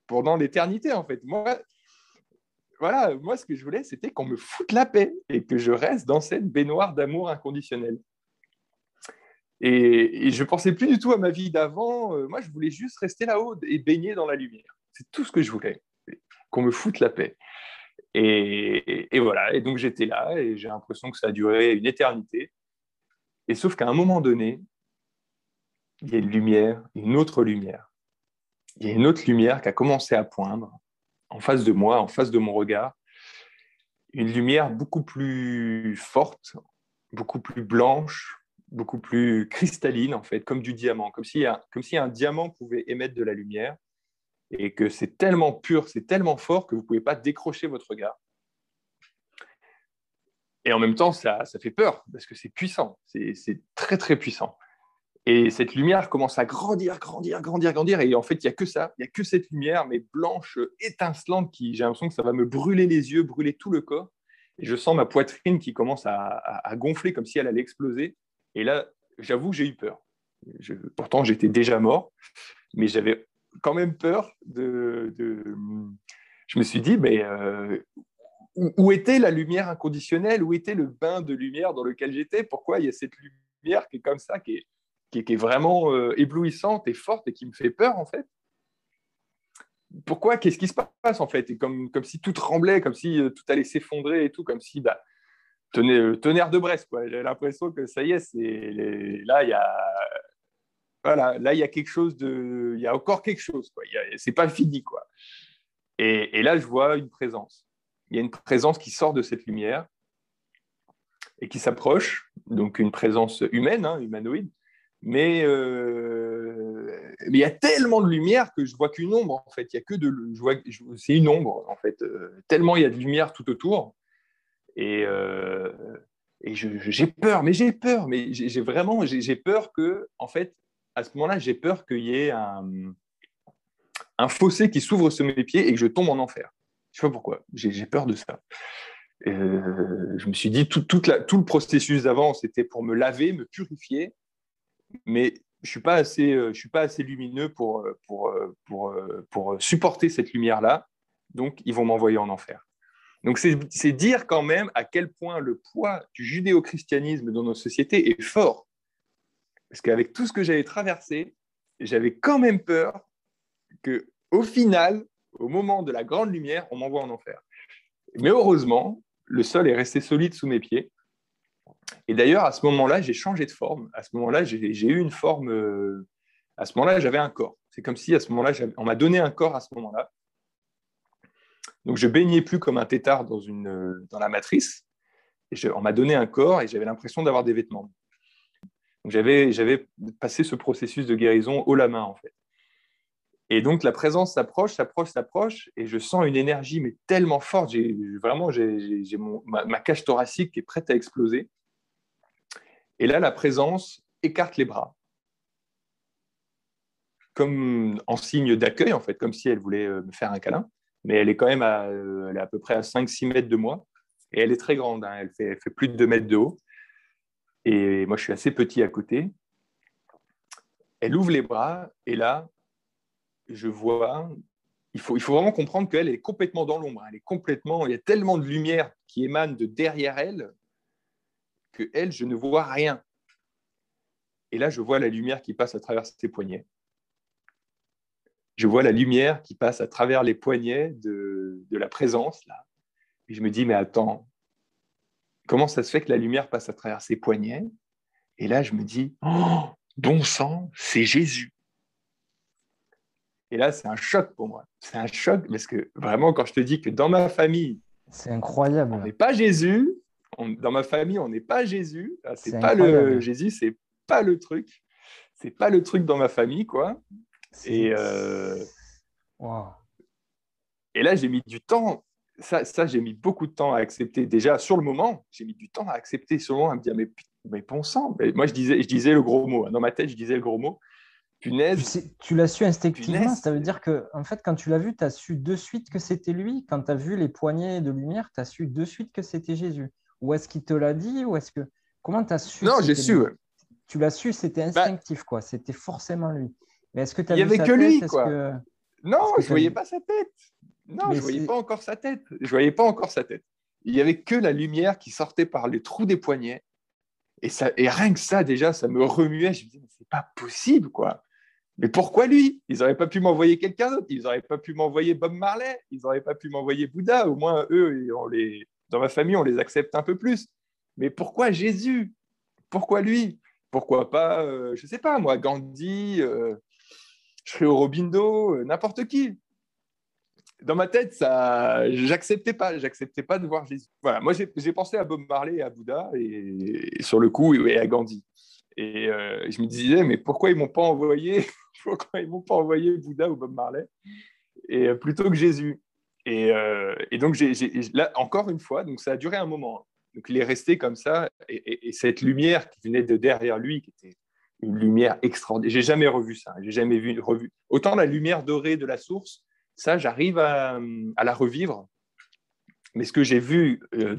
pendant l'éternité, en fait. Moi, voilà, moi, ce que je voulais, c'était qu'on me foute la paix et que je reste dans cette baignoire d'amour inconditionnel. Et, je ne pensais plus du tout à ma vie d'avant. Euh, moi, je voulais juste rester là-haut et baigner dans la lumière. C'est tout ce que je voulais, qu'on me foute la paix. Et, et voilà, et donc j'étais là et j'ai l'impression que ça a duré une éternité. Et sauf qu'à un moment donné, il y a une lumière, une autre lumière. Il y a une autre lumière qui a commencé à poindre en face de moi, en face de mon regard. Une lumière beaucoup plus forte, beaucoup plus blanche, beaucoup plus cristalline, en fait, comme du diamant, comme si un, comme si un diamant pouvait émettre de la lumière et que c'est tellement pur, c'est tellement fort que vous ne pouvez pas décrocher votre regard. Et en même temps, ça, ça fait peur parce que c'est puissant, c'est très très puissant. Et cette lumière commence à grandir, grandir, grandir, grandir. Et en fait, il n'y a que ça, il n'y a que cette lumière, mais blanche, étincelante, qui j'ai l'impression que ça va me brûler les yeux, brûler tout le corps. Et je sens ma poitrine qui commence à, gonfler comme si elle allait exploser. Et là, j'avoue, j'ai eu peur. pourtant, j'étais déjà mort, mais j'avais quand même peur de, Je me suis dit, mais euh, où, était la lumière inconditionnelle? Où était le bain de lumière dans lequel j'étais? Pourquoi il y a cette lumière qui est comme ça, qui est, vraiment euh, éblouissante et forte et qui me fait peur, en fait? Pourquoi? Qu'est-ce qui se passe, en fait? Comme, comme si tout tremblait, comme si euh, tout allait s'effondrer et tout, comme si, bah, euh, tonnerre de Brest. J'ai l'impression que ça y est, c'est, là, il y a... Voilà, là, il y a quelque chose de... Il y a encore quelque chose, quoi. C'est pas fini, quoi. Et là, je vois une présence il y a une présence qui sort de cette lumière et qui s'approche, donc une présence humaine, hein, humanoïde, mais, euh, mais, il y a tellement de lumière que je vois qu'une ombre en fait. Il y a que de, c'est une ombre en fait. Euh, tellement il y a de lumière tout autour et, euh, j'ai peur, mais j'ai peur, mais j'ai vraiment j'ai peur que en fait à ce moment-là j'ai peur qu'il y ait un, fossé qui s'ouvre sur mes pieds et que je tombe en enfer. Je sais pas pourquoi. J'ai peur de ça. Euh, je me suis dit, tout, le processus d'avant, c'était pour me laver, me purifier, mais je suis pas assez, euh, suis pas assez lumineux pour, euh, pour supporter cette lumière-là. Donc, ils vont m'envoyer en enfer. Donc, c'est dire quand même à quel point le poids du judéo-christianisme dans nos sociétés est fort. Parce qu'avec tout ce que j'avais traversé, j'avais quand même peur que, au final, au moment de la grande lumière, on m'envoie en enfer. Mais heureusement, le sol est resté solide sous mes pieds. Et d'ailleurs, à ce moment-là, j'ai changé de forme. À ce moment-là, j'ai eu une forme. Euh, à ce moment-là, j'avais un corps. C'est comme si à ce moment-là, on m'a donné un corps à ce moment-là. Donc, je baignais plus comme un tétard dans, une, dans la matrice. Et on m'a donné un corps et j'avais l'impression d'avoir des vêtements. Donc, j'avais passé ce processus de guérison haut la main, en fait. Et donc, la présence s'approche, s'approche, s'approche, et je sens une énergie, mais tellement forte. J'ai, vraiment, j'ai, ma, ma, cage thoracique qui est prête à exploser. Et là, la présence écarte les bras, comme en signe d'accueil, en fait, comme si elle voulait euh, me faire un câlin. Mais elle est quand même à, euh, elle est à peu près à 5-6 mètres de moi. Et elle est très grande, hein. elle, fait, fait, plus de 2 mètres de haut. Et moi, je suis assez petit à côté. Elle ouvre les bras, et là, je vois, il faut, vraiment comprendre qu'elle est complètement dans l'ombre. Elle est complètement, il y a tellement de lumière qui émane de derrière elle que elle, je ne vois rien. Et là, je vois la lumière qui passe à travers ses poignets. Je vois la lumière qui passe à travers les poignets de, la présence, là. Et je me dis, mais attends, comment ça se fait que la lumière passe à travers ses poignets? Et là, je me dis, oh, bon sang, c'est Jésus. Et là, c'est un choc pour moi. C'est un choc parce que vraiment, quand je te dis que dans ma famille, c'est incroyable. On n'est pas Jésus, dans ma famille, on n'est pas Jésus. Ah, c'est pas le Jésus, c'est pas le truc. C'est pas le truc dans ma famille, quoi. Et, euh, et là, j'ai mis du temps. Ça, ça j'ai mis beaucoup de temps à accepter. Déjà, sur le moment, j'ai mis du temps à accepter sur le moment, à me dire, mais, mais bon sang. moi, je disais, je disais le gros mot. Dans ma tête, je disais le gros mot. Punaise. Tu, l'as su instinctivement. Ça veut dire que, en fait, quand tu l'as vu, tu as su de suite que c'était lui. Quand tu as vu les poignées de lumière, tu as su de suite que c'était Jésus. Ou est-ce qu'il te l'a dit ou est-ce que comment tu as su Non, j'ai su. Tu l'as su, c'était bah instinctif quoi, c'était forcément lui. Mais est-ce que tu as Il y avait que lui quoi. Non, je voyais pas sa tête. Non, je je voyais pas encore sa tête. Je voyais pas encore sa tête. Il y avait que la lumière qui sortait par les trous des poignets. Et, ça, et rien que ça, déjà, ça me remuait. Je me disais, mais c'est pas possible, quoi. Mais pourquoi lui? Ils n'auraient pas pu m'envoyer quelqu'un d'autre. Ils n'auraient pas pu m'envoyer Bob Marley. Ils n'auraient pas pu m'envoyer Bouddha. Au moins, eux, dans ma famille, on les accepte un peu plus. Mais pourquoi Jésus? Pourquoi lui? Pourquoi pas, euh, je ne sais pas, moi, Gandhi, euh, Sri Aurobindo, euh, n'importe qui dans ma tête, ça, j'acceptais pas, j'acceptais pas de voir Jésus. Voilà, moi j'ai pensé à Bob Marley et à Bouddha et, sur le coup et à Gandhi. Et je me disais mais pourquoi ils m'ont pas envoyé, pourquoi ils m'ont pas envoyé Bouddha ou Bob Marley? Et plutôt que Jésus. Euh, et, donc, là, encore une fois, donc ça a duré un moment. Donc, il est resté comme ça. Et, cette lumière qui venait de derrière lui, qui était une lumière extraordinaire, j'ai jamais revu ça. J'ai jamais vu. Autant la lumière dorée de la source, ça, j'arrive à, la revivre. Mais ce que j'ai vu euh,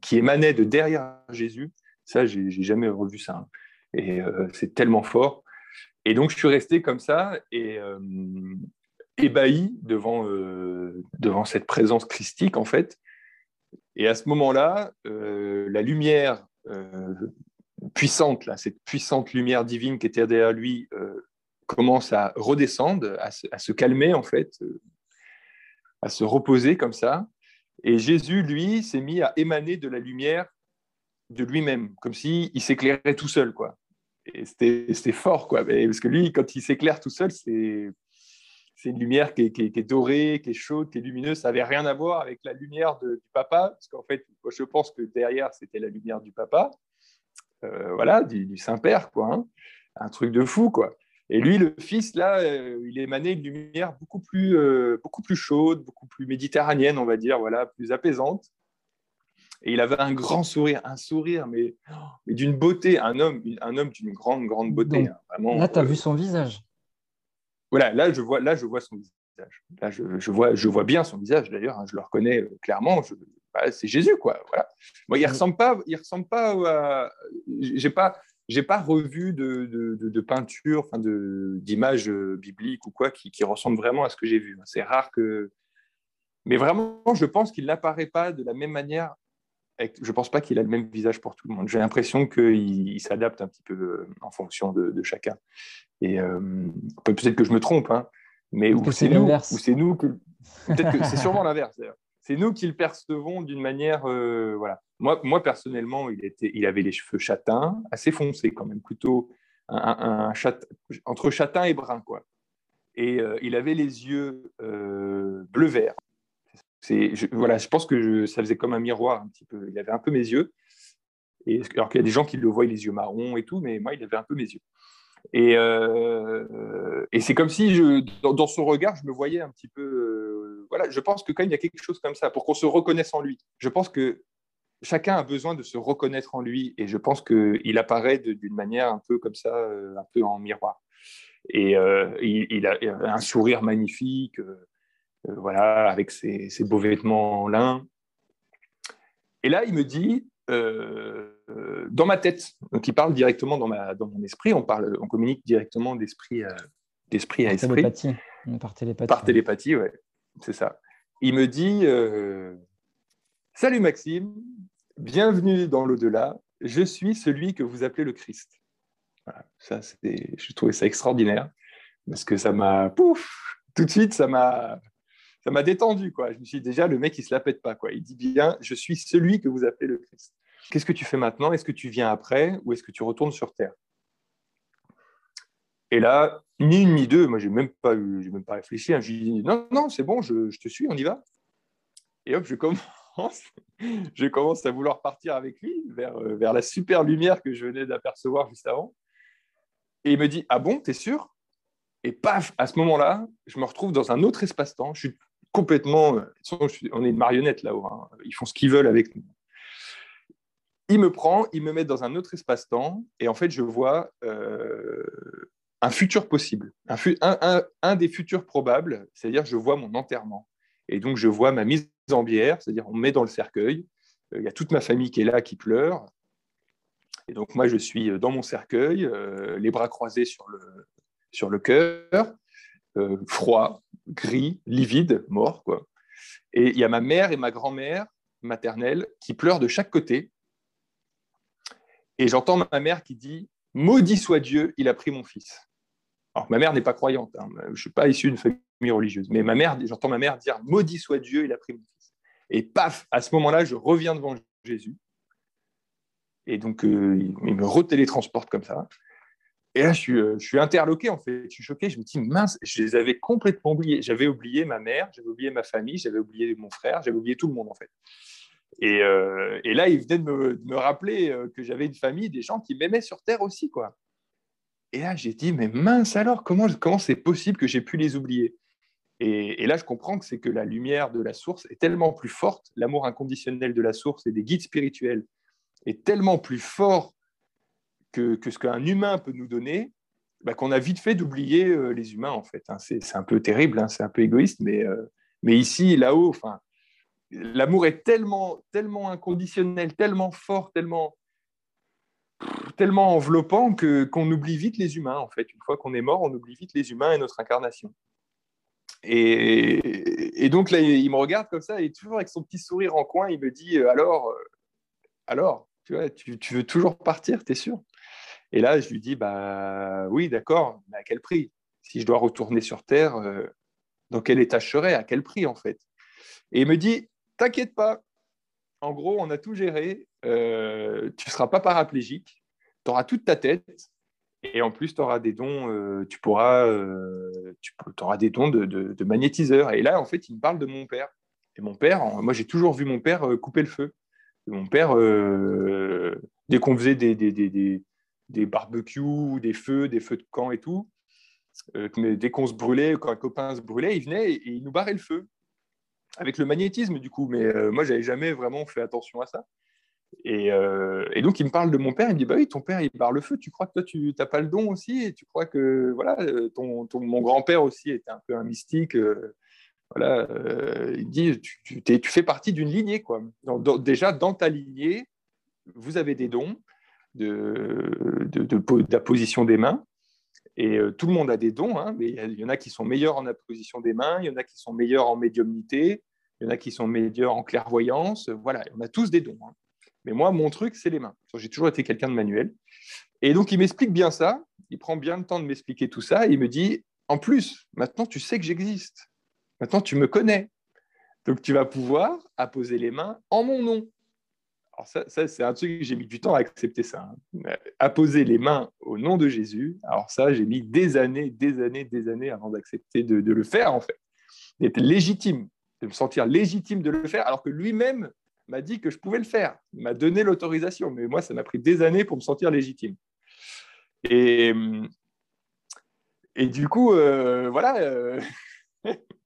qui émanait de derrière Jésus, ça, j'ai jamais revu ça. Et euh, c'est tellement fort. Et donc, je suis resté comme ça. Et, ébahi devant, euh, devant cette présence christique, en fait. Et à ce moment-là, euh, la lumière euh, puissante, là, cette puissante lumière divine qui était derrière lui, commence à redescendre, à se, calmer, en fait, à se reposer comme ça. Et Jésus, lui, s'est mis à émaner de la lumière de lui-même, comme s'il il s'éclairait tout seul, quoi. Et c'était fort, quoi. Parce que lui, quand il s'éclaire tout seul, c'est une lumière qui est, dorée, qui est chaude, qui est lumineuse. Ça n'avait rien à voir avec la lumière du papa, parce qu'en fait, je pense que derrière, c'était la lumière du papa, euh, voilà, du, Saint-Père, quoi. Hein. Un truc de fou, quoi. Et lui, le fils, là, euh, il émanait une lumière beaucoup plus, euh, beaucoup plus chaude, beaucoup plus méditerranéenne, on va dire, voilà, plus apaisante. Et il avait un grand sourire, un sourire, mais, mais d'une beauté, un homme, un homme d'une grande, grande beauté. Hein, vraiment, là, tu as vu son visage voilà, là je vois, là je vois son visage. Là je, vois, je vois bien son visage d'ailleurs. Hein, je le reconnais euh, clairement. Bah, c'est Jésus quoi. Voilà. Moi, il ressemble pas, il ressemble pas à. J'ai pas, j'ai pas revu de, de, peinture, enfin d'images euh, bibliques ou quoi qui, qui ressemblent vraiment à ce que j'ai vu. C'est rare que. Mais vraiment, je pense qu'il n'apparaît pas de la même manière je ne pense pas qu'il a le même visage pour tout le monde. J'ai l'impression qu'il s'adapte un petit peu euh, en fonction de, chacun. Et euh, peut-être que je me trompe, hein, mais ou c'est nous, ou c'est nous que. Peut-être que c'est sûrement l'inverse. c'est nous qui le percevons d'une manière. Euh, voilà. Moi, moi, personnellement, il, était, il avait les cheveux châtains, assez foncés quand même, plutôt un, entre châtain et brun. Quoi. Et euh, il avait les yeux euh, bleu-vert. Je, voilà, je pense que ça faisait comme un miroir un petit peu. Il avait un peu mes yeux. Et, alors qu'il y a des gens qui le voient les yeux marrons et tout, mais moi, il avait un peu mes yeux. Et, euh, et c'est comme si, je, dans, son regard, je me voyais un petit peu. Euh, voilà, je pense que quand même, il y a quelque chose comme ça, pour qu'on se reconnaisse en lui. Je pense que chacun a besoin de se reconnaître en lui, et je pense qu'il apparaît d'une manière un peu comme ça, euh, un peu en miroir. Et il, a un sourire magnifique, voilà, avec ses, ses, beaux vêtements en lin. Et là, il me dit euh, dans ma tête. Donc, il parle directement dans, ma, dans mon esprit. On, parle, on communique directement d'esprit à, d'esprit à esprit. Télépathie. Par télépathie. Par télépathie, ouais. C'est ça. Il me dit euh, Salut Maxime, bienvenue dans l'au-delà. Je suis celui que vous appelez le Christ. Voilà, ça, je trouvais ça extraordinaire parce que ça m'a, pouf, tout de suite, ça m'a, ça m'a détendu. Quoi. Je me suis dit, déjà, le mec, il se la pète pas. Quoi. Il dit bien, je suis celui que vous appelez le Christ. Qu'est-ce que tu fais maintenant? Est-ce que tu viens après ou est-ce que tu retournes sur Terre? Et là, ni une ni deux, moi, je n'ai même, pas, même pas réfléchi. Hein. Je dis, non, non, c'est bon, je, te suis, on y va. Et hop, je commence, je commence à vouloir partir avec lui vers, euh, vers la super lumière que je venais d'apercevoir juste avant. Et il me dit, ah bon, t'es sûr? Et paf, à ce moment-là, je me retrouve dans un autre espace-temps. Je suis complètement. On est une marionnette là-haut. Hein. Ils font ce qu'ils veulent avec nous. Il me prend, il me met dans un autre espace-temps, et en fait, je vois euh, un futur possible, un, des futurs probables, c'est-à-dire je vois mon enterrement. Et donc, je vois ma mise en bière, c'est-à-dire on me met dans le cercueil, euh, il y a toute ma famille qui est là, qui pleure. Et donc, moi, je suis dans mon cercueil, euh, les bras croisés sur le, sur le cœur, froid, gris, livide, mort. Quoi. Et il y a ma mère et ma grand-mère maternelle qui pleurent de chaque côté. Et j'entends ma mère qui dit Maudit soit Dieu, il a pris mon fils. Alors, ma mère n'est pas croyante, hein. je ne suis pas issu d'une famille religieuse, mais ma mère, j'entends ma mère dire Maudit soit Dieu, il a pris mon fils. Et paf, à ce moment-là, je reviens devant Jésus. Et donc, euh, il me retélétransporte comme ça. Et là, je suis, euh, je interloqué, en fait. Je suis choqué. Je me dis, mince, je les avais complètement oubliés. J'avais oublié ma mère, j'avais oublié ma famille, j'avais oublié mon frère, j'avais oublié tout le monde, en fait. Et, euh, là, il venait de me, rappeler euh, que j'avais une famille, des gens qui m'aimaient sur Terre aussi, quoi. Et là, j'ai dit, mais mince alors, comment comment c'est possible que j'ai pu les oublier? Et, là, je comprends que c'est que la lumière de la source est tellement plus forte, l'amour inconditionnel de la source et des guides spirituels est tellement plus fort que, ce qu'un humain peut nous donner, bah, qu'on a vite fait d'oublier euh, les humains, en fait. Hein. C'est un peu terrible, hein, c'est un peu égoïste, mais, euh, mais ici, là-haut, l'amour est tellement, tellement inconditionnel, tellement fort, tellement, tellement enveloppant que, qu'on oublie vite les humains, en fait. Une fois qu'on est mort, on oublie vite les humains et notre incarnation. Et, et, donc là, il me regarde comme ça, et toujours avec son petit sourire en coin, il me dit euh, Alors, alors, tu, vois, tu, tu veux toujours partir, t'es sûr? Et là, je lui dis, bah oui, d'accord, mais à quel prix? Si je dois retourner sur Terre, euh, dans quel état je serai À quel prix, en fait? Et il me dit, t'inquiète pas, en gros, on a tout géré, euh, tu ne seras pas paraplégique, tu auras toute ta tête, et en plus, tu auras des dons, euh, tu pourras, tu auras des dons de, de, magnétiseur. Et là, en fait, il me parle de mon père. Et mon père, moi, j'ai toujours vu mon père couper le feu. mon père, dès qu'on faisait des, barbecues, des feux, des feux de camp et tout. Euh, mais dès qu'on se brûlait, quand un copain se brûlait, il venait et, il nous barrait le feu. Avec le magnétisme, du coup. Mais euh, moi, j'avais jamais vraiment fait attention à ça. Euh, et, donc, il me parle de mon père. Il me dit Bah oui, ton père, il barre le feu. Tu crois que toi, tu n'as pas le don aussi? Tu crois que, voilà, ton, mon grand-père aussi était un peu un mystique. voilà, il dit tu, tu, fais partie d'une lignée, quoi. déjà, dans ta lignée, vous avez des dons de, la position des mains. Et euh, tout le monde a des dons, hein, mais il y en a qui sont meilleurs en position des mains, il y en a qui sont meilleurs en médiumnité, il y en a qui sont meilleurs en clairvoyance. Voilà, on a tous des dons. Hein. Mais moi, mon truc, c'est les mains. J'ai toujours été quelqu'un de manuel. Et donc, il m'explique bien ça. Il prend bien le temps de m'expliquer tout ça. Et il me dit, en plus, maintenant, tu sais que j'existe. Maintenant, tu me connais. Donc, tu vas pouvoir apposer les mains en mon nom. Alors, ça, c'est un truc que j'ai mis du temps à accepter ça. Hein. Apposer les mains au nom de Jésus. Alors, ça, j'ai mis des années, des années, des années avant d'accepter de, le faire, en fait. D'être légitime, de me sentir légitime de le faire, alors que lui-même m'a dit que je pouvais le faire. Il m'a donné l'autorisation. Mais moi, ça m'a pris des années pour me sentir légitime. Et, et du coup, euh, voilà. Euh,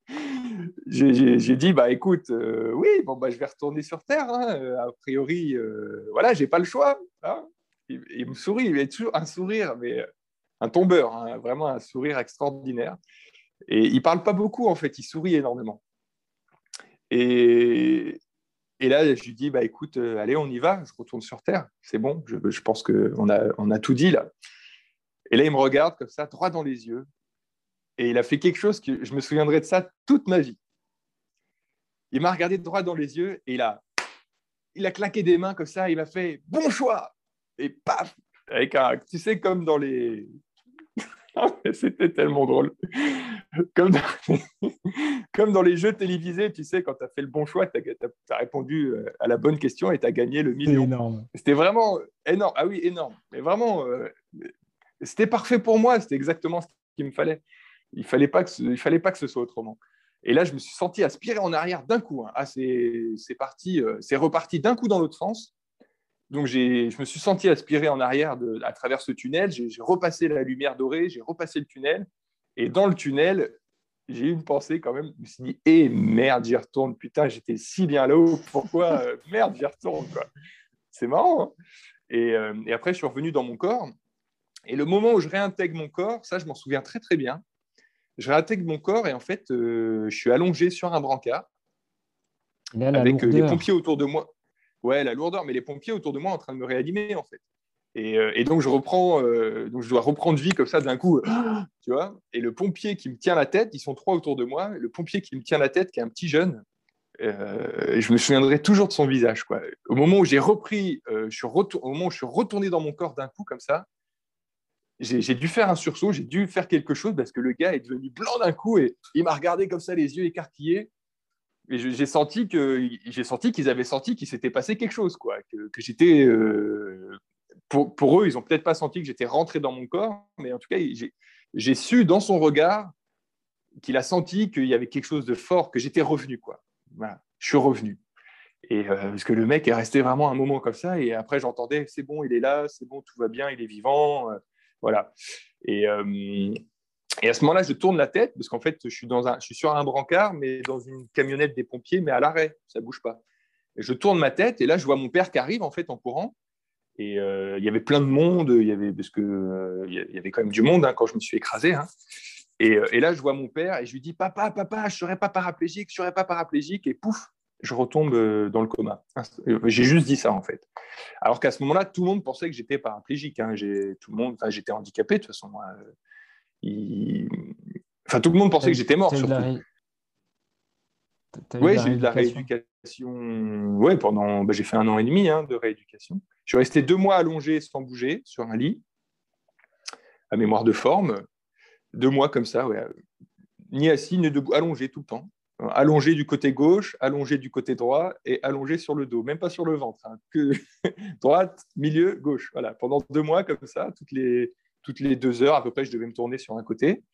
j'ai dit bah écoute euh, oui bon bah je vais retourner sur terre hein. a priori euh, voilà j'ai pas le choix hein. il, me sourit il a toujours un sourire mais euh, un tombeur hein, vraiment un sourire extraordinaire et il parle pas beaucoup en fait il sourit énormément et, et là je lui dis bah écoute allez on y va je retourne sur terre c'est bon je, pense que on a on a tout dit là et là il me regarde comme ça droit dans les yeux et il a fait quelque chose que je me souviendrai de ça toute ma vie. Il m'a regardé droit dans les yeux et il a, il a claqué des mains comme ça. Il a fait bon choix et paf avec un, tu sais comme dans les, c'était tellement drôle. Comme dans... comme dans, les jeux télévisés, tu sais, quand tu as fait le bon choix, tu as, répondu euh, à la bonne question et tu as gagné le million. C'était vraiment énorme. Ah oui, énorme. Mais vraiment, euh, c'était parfait pour moi. C'était exactement ce qu'il me fallait. Il fallait, pas que ce, fallait pas que ce soit autrement. Et là, je me suis senti aspirer en arrière d'un coup. Hein. Ah, euh, c'est reparti d'un coup dans l'autre sens. Donc, je me suis senti aspirer en arrière à travers ce tunnel. J'ai repassé la lumière dorée, j'ai repassé le tunnel. Et dans le tunnel, j'ai eu une pensée quand même. Je me suis dit, eh merde, j'y retourne. Putain, j'étais si bien là-haut. Pourquoi euh, Merde, j'y retourne. C'est marrant. Hein. et, euh, et, après, je suis revenu dans mon corps. Et le moment où je réintègre mon corps, ça, je m'en souviens très, très bien je réintègre mon corps et en fait, euh, je suis allongé sur un brancard avec euh, les pompiers autour de moi. Ouais, la lourdeur, mais les pompiers autour de moi en train de me réanimer en fait. Et, euh, donc je reprends, donc je dois reprendre vie comme ça d'un coup, tu vois. Et le pompier qui me tient la tête, ils sont trois autour de moi. Le pompier qui me tient la tête, qui est un petit jeune, je me souviendrai toujours de son visage. Quoi. Au moment où j'ai repris, je suis au moment où je suis retourné dans mon corps d'un coup comme ça, j'ai dû faire un sursaut, j'ai dû faire quelque chose parce que le gars est devenu blanc d'un coup et il m'a regardé comme ça, les yeux écarquillés. Et j'ai senti que j'ai senti qu'ils avaient senti qu'il s'était passé quelque chose, quoi. Que, j'étais euh, pour, eux, ils ont peut-être pas senti que j'étais rentré dans mon corps, mais en tout cas, j'ai su dans son regard qu'il a senti qu'il y avait quelque chose de fort, que j'étais revenu, quoi. Je suis revenu. Et euh, parce que le mec est resté vraiment un moment comme ça, et après j'entendais, c'est bon, il est là, c'est bon, tout va bien, il est vivant. Voilà. Et, euh, et à ce moment-là, je tourne la tête parce qu'en fait, je suis, dans un, je suis sur un brancard, mais dans une camionnette des pompiers, mais à l'arrêt, ça bouge pas. Et je tourne ma tête et là, je vois mon père qui arrive en fait en courant. Et euh, il y avait plein de monde, il y avait, parce que euh, y avait quand même du monde hein, quand je me suis écrasé. Hein. Et, et, là, je vois mon père et je lui dis Papa, papa, je serai pas paraplégique, je serai pas paraplégique. Et pouf, je retombe euh, dans le coma. Euh, j'ai juste dit ça en fait. Alors qu'à ce moment-là, tout le monde pensait que j'étais paraplégique. Hein. Tout le monde, j'étais handicapé de toute façon. Euh, enfin, tout le monde pensait que j'étais mort. Oui, j'ai eu de la rééducation. Ouais, pendant, bah, j'ai fait un an et demi hein, de rééducation. Je suis resté deux mois allongé sans bouger sur un lit, à mémoire de forme, deux mois comme ça, ouais. ni assis ni debout, allongé tout le temps allongé du côté gauche, allongé du côté droit et allongé sur le dos, même pas sur le ventre, hein, que droite, milieu, gauche. Voilà, pendant deux mois comme ça, toutes les, toutes les deux heures à peu près, je devais me tourner sur un côté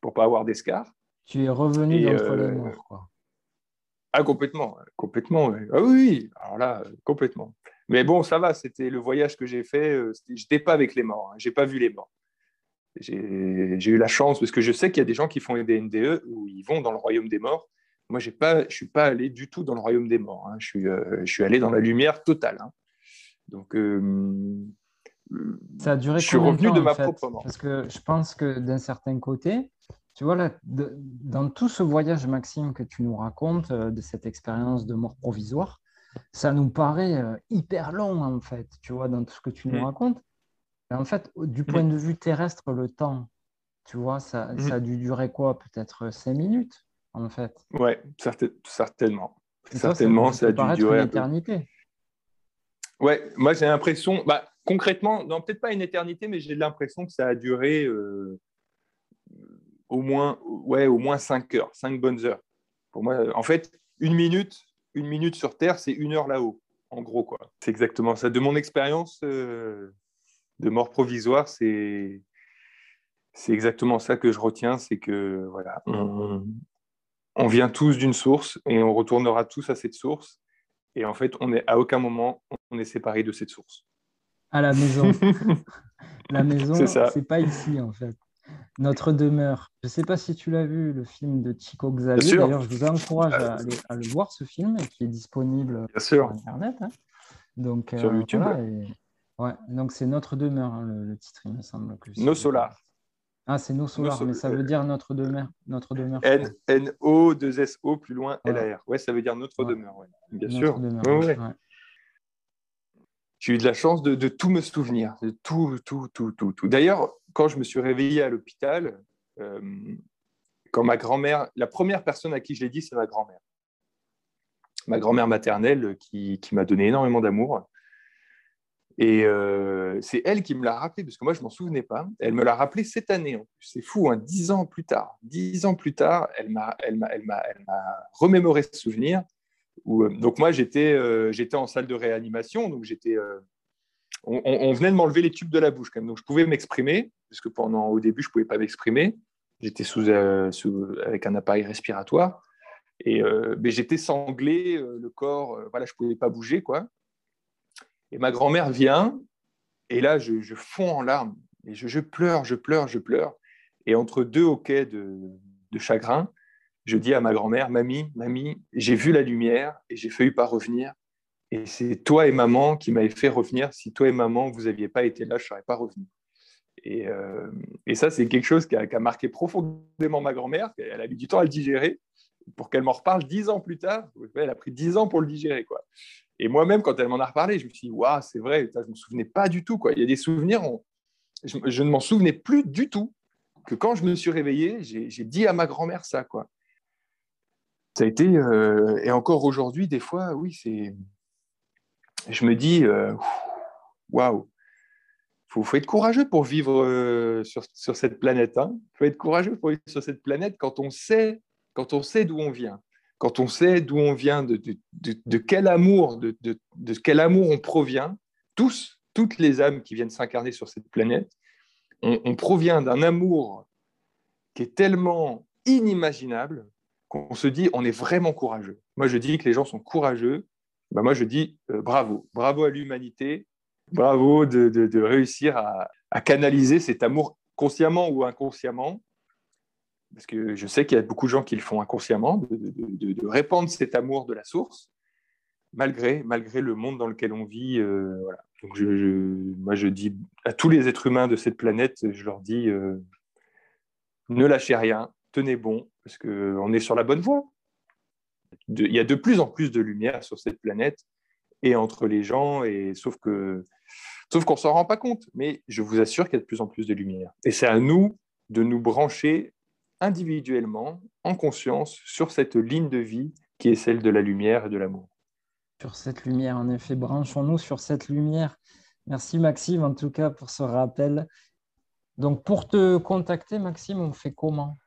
pour pas avoir d'escar. Tu es revenu dans d'entre les morts, quoi. Ah, complètement, complètement. Ah oui, alors là, complètement. Mais bon, ça va, c'était le voyage que j'ai fait. Euh, j'étais pas avec les morts, hein, j'ai pas vu les morts. J'ai eu la chance, parce que je sais qu'il y a des gens qui font des NDE où ils vont dans le royaume des morts moi, je ne suis pas allé du tout dans le royaume des morts. Hein. Je, suis, euh, je suis allé dans la lumière totale. Hein. Donc, euh, ça a duré je suis revenu de, ma propre mort. Parce que je pense que d'un certain côté, tu vois, là, dans tout ce voyage, Maxime, que tu nous racontes, euh, de cette expérience de mort provisoire, ça nous paraît hyper long, en fait, tu vois, dans tout ce que tu nous mm. racontes. en fait, du mm. point de vue terrestre, le temps, tu vois, ça, mm. ça a dû durer quoi? Peut-être cinq minutes en fait. Ouais, certainement. certainement, ça, a dû durer une éternité. Ouais, moi j'ai l'impression, bah, concrètement, non, peut-être pas une éternité, mais j'ai l'impression que ça a duré euh, au moins, ouais, au moins 5 heures, 5 bonnes heures. Pour moi, en fait, une minute, une minute sur Terre, c'est une heure là-haut, en gros. quoi. C'est exactement ça. De mon expérience euh, de mort provisoire, c'est c'est exactement ça que je retiens, c'est que voilà, on, on vient tous d'une source et on retournera tous à cette source. Et en fait, on est à aucun moment on est séparé de cette source. À la maison. la maison, c'est pas ici en fait. Notre demeure. Je ne sais pas si tu l'as vu, le film de Chico Xavier. D'ailleurs, je vous encourage à, aller, à, le voir, ce film, qui est disponible sur Internet. Hein. Donc, sur euh, YouTube. Ouais, donc c'est Notre demeure, hein, le, titre, il me semble. Que Nos Solar. Ah, c'est Nos Solar, mais ça veut dire Notre demeure. Notre demeure. N-O-2-S-O, plus loin, L-A-R. Ouais, ça veut dire Notre demeure, bien sûr. J'ai eu de la chance de, de, tout me souvenir, de tout, tout, tout, tout. tout. D'ailleurs, quand je me suis réveillé à l'hôpital, euh, quand ma grand-mère, la première personne à qui je l'ai dit, c'est ma grand-mère. Ma grand-mère maternelle qui, qui m'a donné énormément d'amour. Et euh, c'est elle qui me l'a rappelé, parce que moi, je ne m'en souvenais pas. Elle me l'a rappelé cette année. C'est fou, hein, dix ans plus tard. Dix ans plus tard, elle m'a, remémoré ce souvenir. Euh, donc moi, j'étais, j'étais en salle de réanimation, donc j'étais on, venait de m'enlever les tubes de la bouche quand même. Donc je pouvais m'exprimer, parce que pendant, au début, je ne pouvais pas m'exprimer. J'étais euh, sous, avec un appareil respiratoire. Et euh, mais j'étais sanglé, euh, le corps, voilà, je ne pouvais pas bouger. quoi. Et ma grand-mère vient, et là, je, fonds en larmes. Et je, pleure, je pleure, je pleure. Et entre deux hoquets de, de chagrin, je dis à ma grand-mère, Mamie, mamie, j'ai vu la lumière et j'ai failli pas revenir. Et c'est toi et maman qui m'avez fait revenir. Si toi et maman, vous n'aviez pas été là, je ne serais pas revenu. Et, euh, et ça, c'est quelque chose qui a, marqué profondément ma grand-mère. Elle a mis du temps à le digérer pour qu'elle m'en reparle dix ans plus tard. Elle a pris dix ans pour le digérer. Quoi. Et moi-même, quand elle m'en a reparlé, je me suis dit, waouh, c'est vrai, je ne me souvenais pas du tout. Quoi. Il y a des souvenirs, je, ne m'en souvenais plus du tout. Que quand je me suis réveillé, j'ai dit à ma grand-mère ça. Quoi. Ça a été, euh, et encore aujourd'hui, des fois, oui, c'est je me dis, euh, waouh, il faut, être courageux pour vivre euh, sur, cette planète. Il hein. faut être courageux pour vivre sur cette planète quand on sait, quand on sait d'où on vient, quand on sait d'où on vient, de, quel amour, de, quel amour on provient. Tous, toutes les âmes qui viennent s'incarner sur cette planète, on, provient d'un amour qui est tellement inimaginable qu'on se dit on est vraiment courageux. Moi, je dis que les gens sont courageux bah, moi je dis euh, bravo, bravo à l'humanité, bravo de, réussir à, canaliser cet amour consciemment ou inconsciemment, parce que je sais qu'il y a beaucoup de gens qui le font inconsciemment, de, répandre cet amour de la source, malgré, malgré le monde dans lequel on vit. Euh, Donc moi je dis à tous les êtres humains de cette planète, je leur dis euh, ne lâchez rien, tenez bon, parce qu'on est sur la bonne voie il y a de plus en plus de lumière sur cette planète et entre les gens, et sauf que sauf qu'on s'en rend pas compte. Mais je vous assure qu'il y a de plus en plus de lumière. Et c'est à nous de nous brancher individuellement, en conscience, sur cette ligne de vie qui est celle de la lumière et de l'amour. Sur cette lumière, en effet, branchons-nous sur cette lumière. Merci Maxime, en tout cas, pour ce rappel. Donc, pour te contacter, Maxime, on fait comment?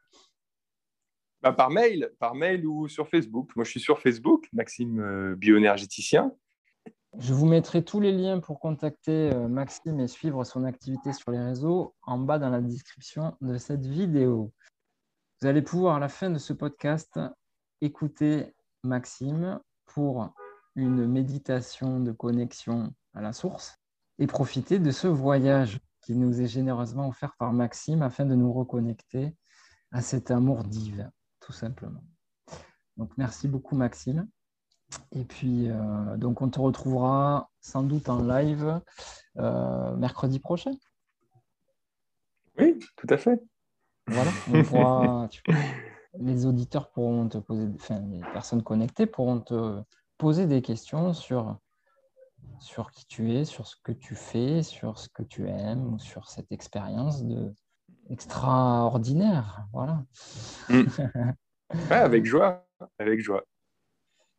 Bah, par mail, par mail ou sur Facebook. Moi, je suis sur Facebook, Maxime euh, bioénergéticien. Je vous mettrai tous les liens pour contacter euh, Maxime et suivre son activité sur les réseaux en bas dans la description de cette vidéo. Vous allez pouvoir à la fin de ce podcast écouter Maxime pour une méditation de connexion à la source et profiter de ce voyage qui nous est généreusement offert par Maxime afin de nous reconnecter à cet amour divin tout simplement. Donc merci beaucoup Maxime. Et puis euh, donc on te retrouvera sans doute en live euh, mercredi prochain. Oui, tout à fait. Voilà, les auditeurs pourront te poser, enfin les personnes connectées pourront te poser des questions sur sur qui tu es, sur ce que tu fais, sur ce que tu aimes, ou sur cette expérience de, extraordinaire. Voilà. Mm. avec joie, avec joie.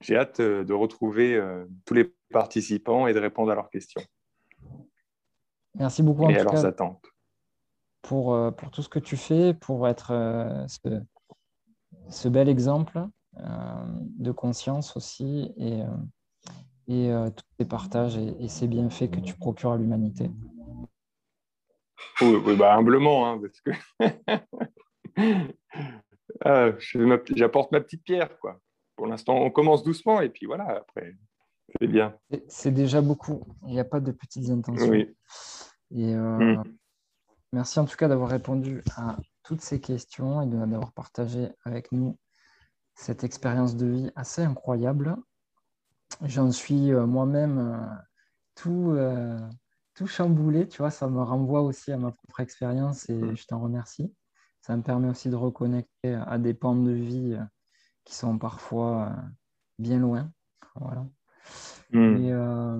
J'ai hâte euh, de retrouver euh, tous les participants et de répondre à leurs questions. Merci beaucoup. Et à leurs attentes. Pour, euh, pour tout ce que tu fais, pour être ce, ce, bel exemple de conscience aussi et, et tous ces partages et, ces bienfaits que tu procures à l'humanité. Oui, bah, humblement, hein, parce que ah, j'apporte ma petite pierre. Quoi. Pour l'instant, on commence doucement et puis voilà, après, c'est bien. C'est déjà beaucoup. Il n'y a pas de petites intentions. Oui. Et, mm. Merci en tout cas d'avoir répondu à toutes ces questions et d'avoir partagé avec nous cette expérience de vie assez incroyable. J'en suis euh, moi-même euh, tout, euh, tout chamboulé, tu vois, ça me renvoie aussi à ma propre expérience et je t'en remercie. Ça me permet aussi de reconnecter à des pans de vie qui sont parfois bien loin. Voilà. Hmm. Et euh,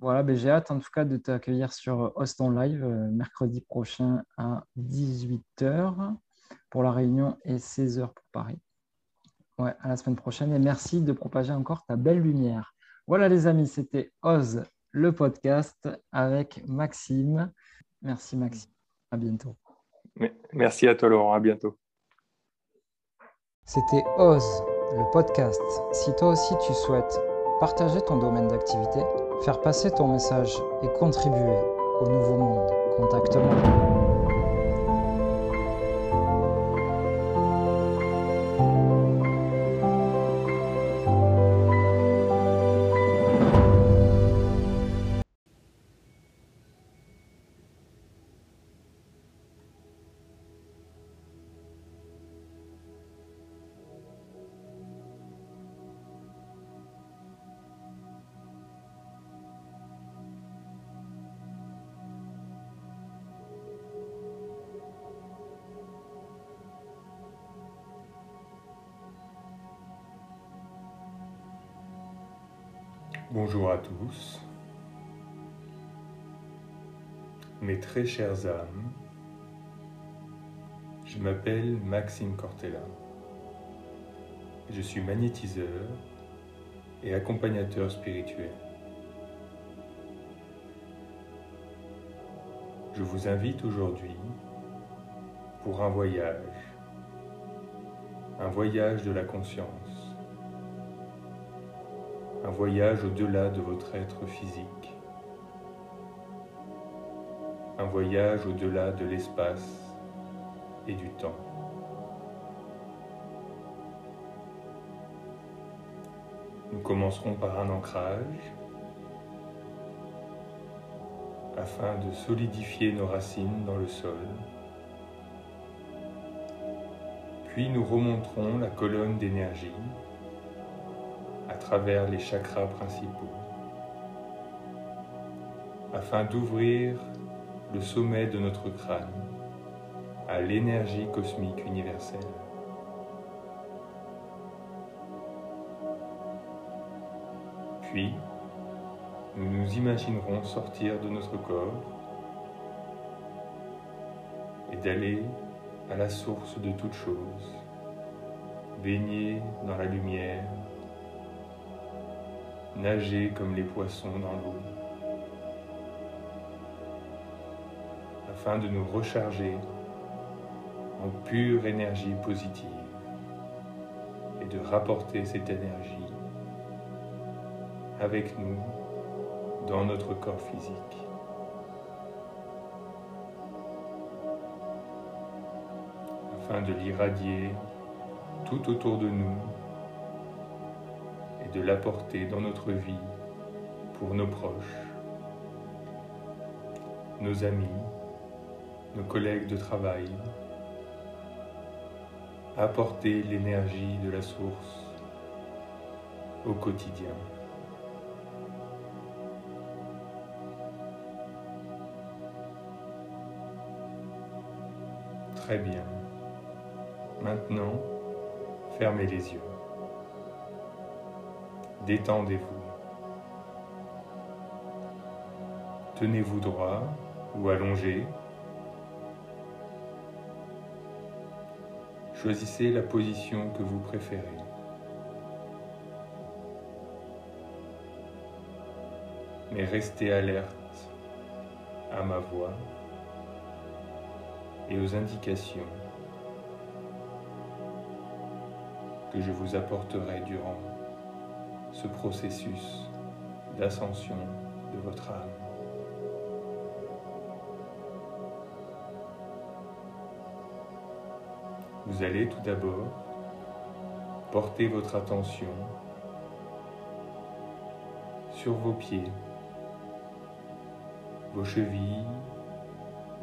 voilà, ben, j'ai hâte en tout cas de t'accueillir sur Austin Live euh, mercredi prochain à 18h pour la réunion et 16h pour Paris. Ouais, à la semaine prochaine et merci de propager encore ta belle lumière. Voilà les amis, c'était Oz le podcast avec Maxime. Merci Maxime. À bientôt. Merci à toi Laurent, à bientôt. C'était Oz le podcast. Si toi aussi tu souhaites partager ton domaine d'activité, faire passer ton message et contribuer au nouveau monde. Contacte-moi. Tous, mes très chères âmes, je m'appelle Maxime Cortella, je suis magnétiseur et accompagnateur spirituel. Je vous invite aujourd'hui pour un voyage, un voyage de la conscience voyage au-delà de votre être physique, un voyage au-delà de l'espace et du temps. Nous commencerons par un ancrage afin de solidifier nos racines dans le sol. Puis nous remonterons la colonne d'énergie travers les chakras principaux, afin d'ouvrir le sommet de notre crâne à l'énergie cosmique universelle. Puis, nous nous imaginerons sortir de notre corps et d'aller à la source de toute chose, baigner dans la lumière nager comme les poissons dans l'eau, afin de nous recharger en pure énergie positive et de rapporter cette énergie avec nous dans notre corps physique. afin de l'irradier tout autour de nous de l'apporter dans notre vie pour nos proches, nos amis, nos collègues de travail, apporter l'énergie de la source au quotidien. Très bien. Maintenant, fermez les yeux détendez-vous. Tenez-vous droit ou allongé. Choisissez la position que vous préférez. Mais restez alerte à ma voix et aux indications que je vous apporterai durant ce processus d'ascension de votre âme. Vous allez tout d'abord porter votre attention sur vos pieds, vos chevilles,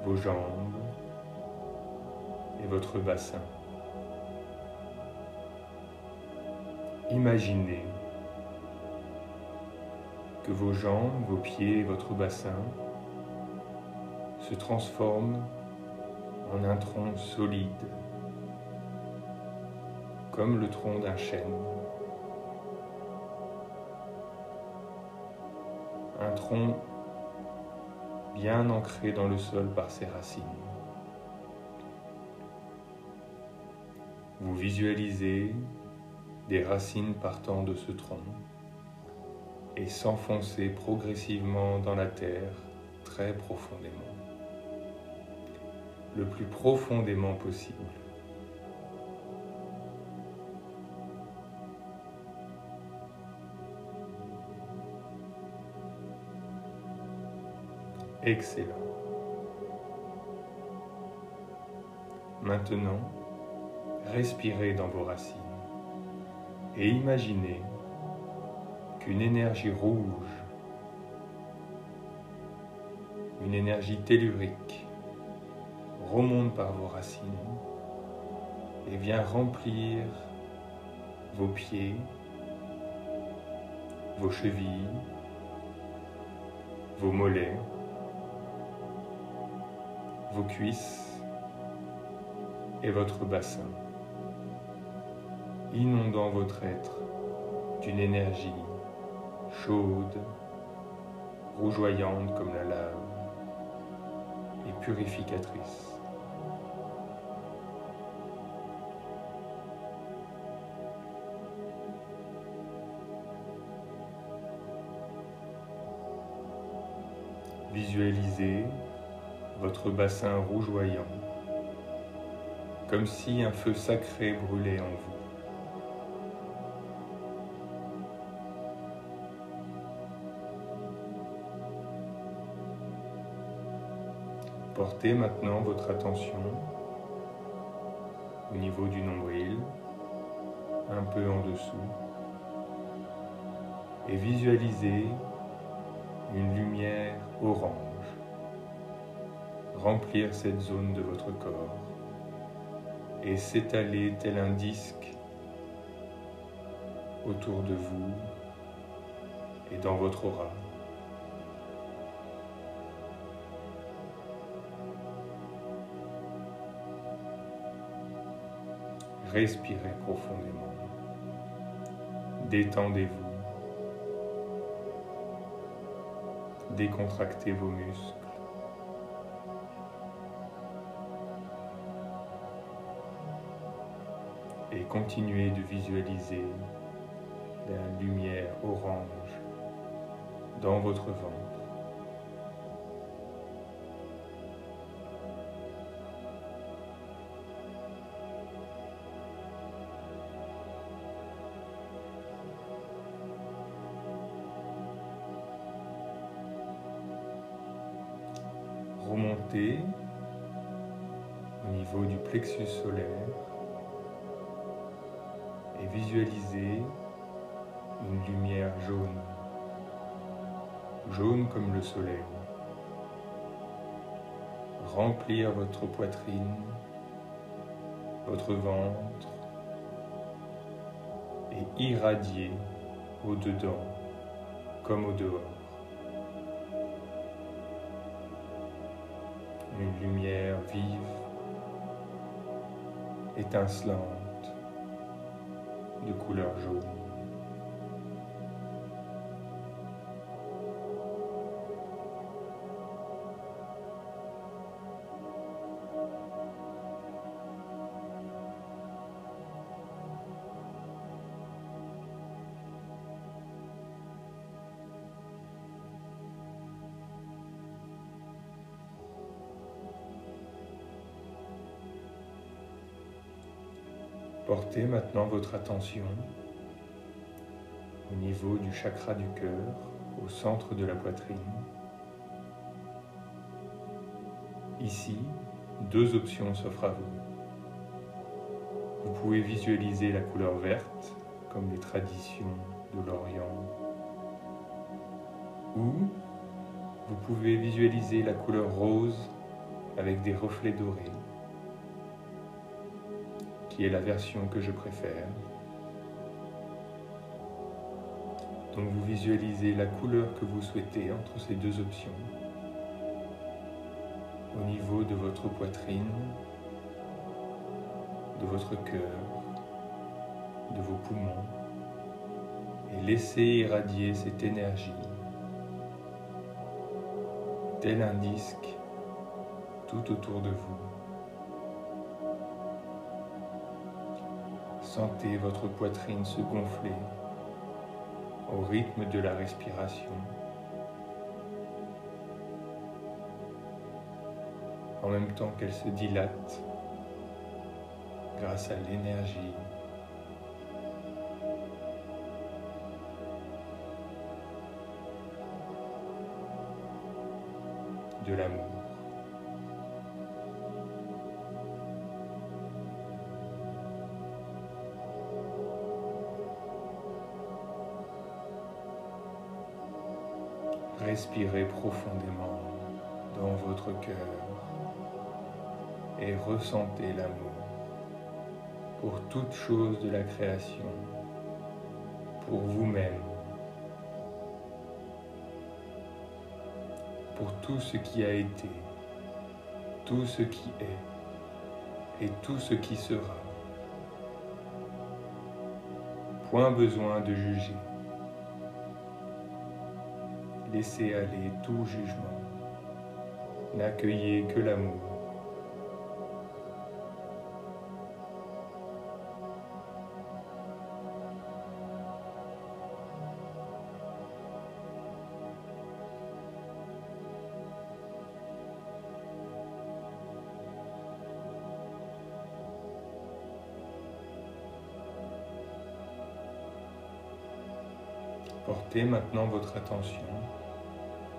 vos jambes et votre bassin. Imaginez que vos jambes, vos pieds et votre bassin se transforment en un tronc solide, comme le tronc d'un chêne. Un tronc bien ancré dans le sol par ses racines. Vous visualisez des racines partant de ce tronc et s'enfoncer progressivement dans la terre très profondément, le plus profondément possible. Excellent. Maintenant, respirez dans vos racines et imaginez qu'une énergie rouge, une énergie tellurique remonte par vos racines et vient remplir vos pieds, vos chevilles, vos mollets, vos cuisses et votre bassin inondant votre être d'une énergie chaude, rougeoyante comme la lave et purificatrice. Visualisez votre bassin rougeoyant, comme si un feu sacré brûlait en vous. Portez maintenant votre attention au niveau du nombril, un peu en dessous, et visualisez une lumière orange remplir cette zone de votre corps et s'étaler tel un disque autour de vous et dans votre aura. Respirez profondément. Détendez-vous. Décontractez vos muscles. Et continuez de visualiser la lumière orange dans votre ventre. Solaire et visualiser une lumière jaune, jaune comme le soleil. Remplir votre poitrine, votre ventre et irradier au-dedans comme au dehors. une lumière vive, étincelante, de couleur jaune. Maintenant votre attention au niveau du chakra du cœur, au centre de la poitrine. Ici, deux options s'offrent à vous. Vous pouvez visualiser la couleur verte, comme les traditions de l'Orient, ou vous pouvez visualiser la couleur rose avec des reflets dorés, qui est la version que je préfère. Donc vous visualisez la couleur que vous souhaitez entre ces deux options au niveau de votre poitrine, de votre cœur, de vos poumons et laissez irradier cette énergie tel un disque tout autour de vous. Sentez votre poitrine se gonfler au rythme de la respiration. En même temps qu'elle se dilate grâce à l'énergie profondément dans votre cœur et ressentez l'amour pour toute chose de la création, pour vous-même, pour tout ce qui a été, tout ce qui est et tout ce qui sera. Point besoin de juger. Laissez aller tout jugement. N'accueillez que l'amour. Maintenant votre attention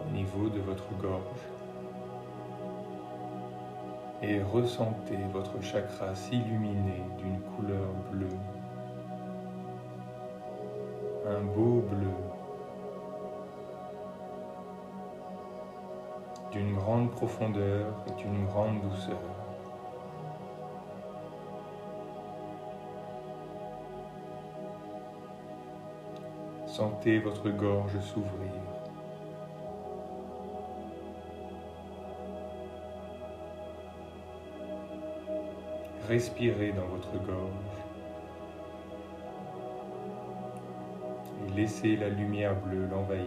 au niveau de votre gorge et ressentez votre chakra s'illuminer d'une couleur bleue, un beau bleu, d'une grande profondeur et d'une grande douceur. Sentez votre gorge s'ouvrir. Respirez dans votre gorge et laissez la lumière bleue l'envahir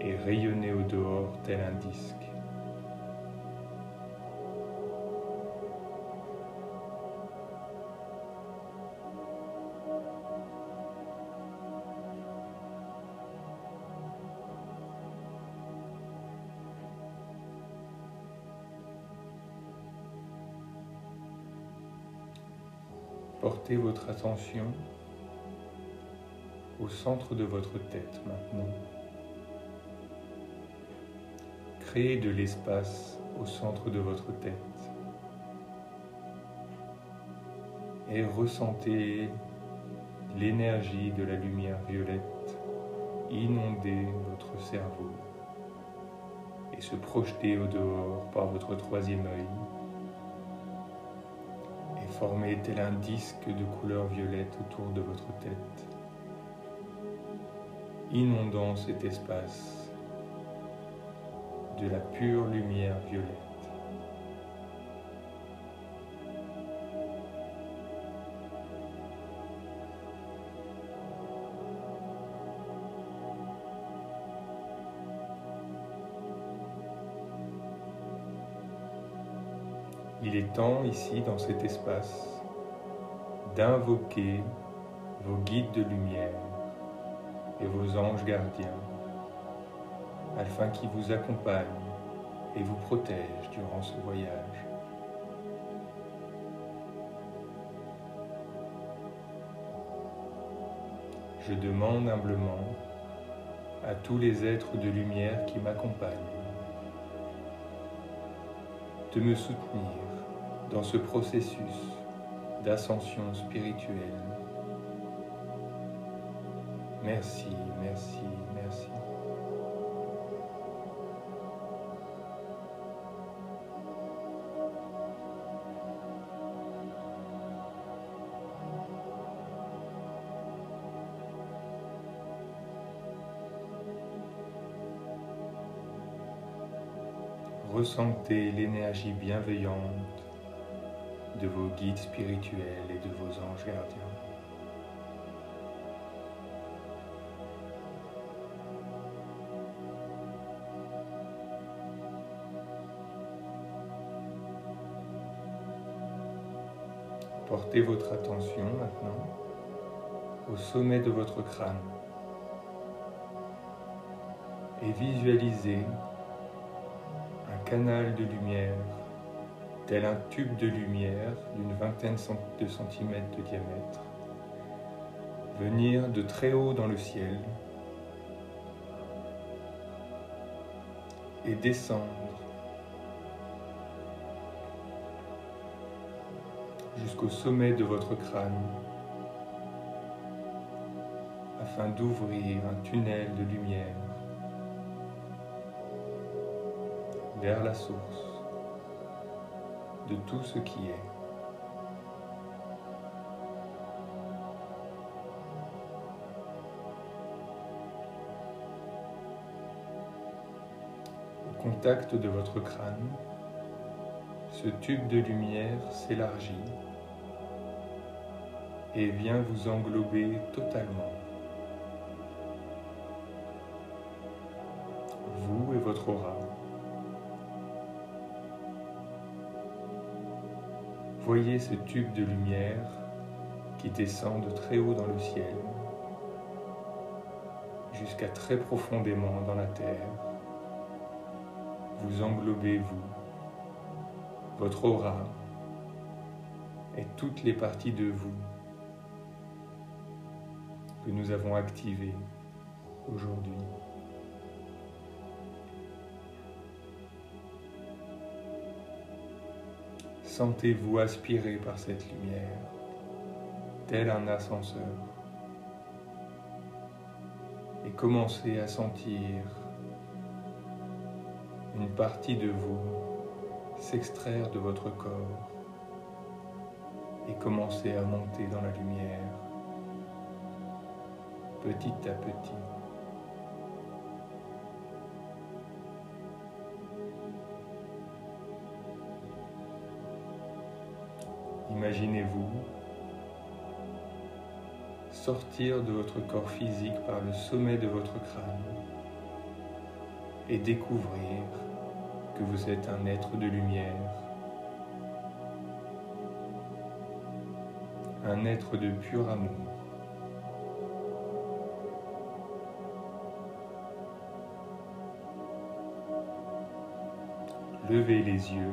et rayonner au dehors tel un disque. Votre attention au centre de votre tête maintenant. Créez de l'espace au centre de votre tête et ressentez l'énergie de la lumière violette inonder votre cerveau et se projeter au dehors par votre troisième œil former tel un disque de couleur violette autour de votre tête, inondant cet espace de la pure lumière violette. il est temps ici dans cet espace d'invoquer vos guides de lumière et vos anges gardiens, afin qu'ils vous accompagnent et vous protègent durant ce voyage. Je demande humblement à tous les êtres de lumière qui m'accompagnent de me soutenir dans ce processus d'ascension spirituelle. Merci, merci, Ressentez l'énergie bienveillante de vos guides spirituels et de vos anges gardiens. Portez votre attention maintenant au sommet de votre crâne et visualisez canal de lumière, tel un tube de lumière d'une vingtaine de centimètres de diamètre, venir de très haut dans le ciel et descendre jusqu'au sommet de votre crâne afin d'ouvrir un tunnel de lumière vers la source de tout ce qui est. Au contact de votre crâne, ce tube de lumière s'élargit et vient vous englober totalement. Ce tube de lumière qui descend de très haut dans le ciel jusqu'à très profondément dans la terre. Vous englobez, vous, votre aura et toutes les parties de vous que nous avons activées aujourd'hui. Sentez-vous aspiré par cette lumière, tel un ascenseur, et commencez à sentir une partie de vous s'extraire de votre corps et commencer à monter dans la lumière, petit à petit. Imaginez-vous sortir de votre corps physique par le sommet de votre crâne et découvrir que vous êtes un être de lumière, un être de pur amour. Levez les yeux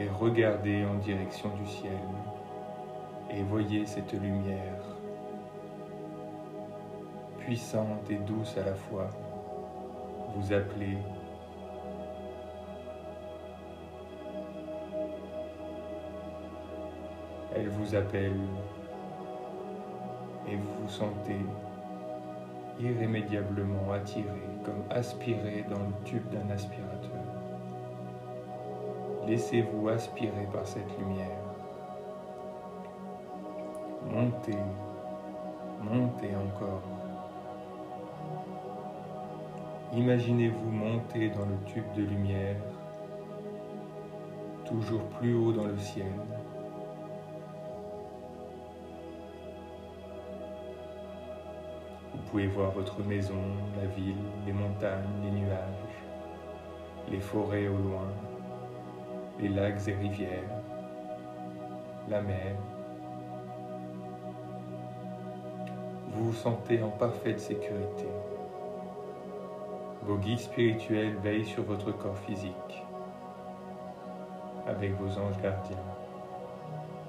et regardez en direction du ciel et voyez cette lumière puissante et douce à la fois vous appelez Elle vous appelle et vous vous sentez irrémédiablement attiré, comme aspiré dans le tube d'un aspirateur. Laissez-vous aspirer par cette lumière. Montez, montez encore. Imaginez-vous monter dans le tube de lumière, toujours plus haut dans le ciel. Vous pouvez voir votre maison, la ville, les montagnes, les nuages, les forêts au loin, les lacs et rivières, la mer. Vous vous sentez en parfaite sécurité. Vos guides spirituels veillent sur votre corps physique avec vos anges gardiens.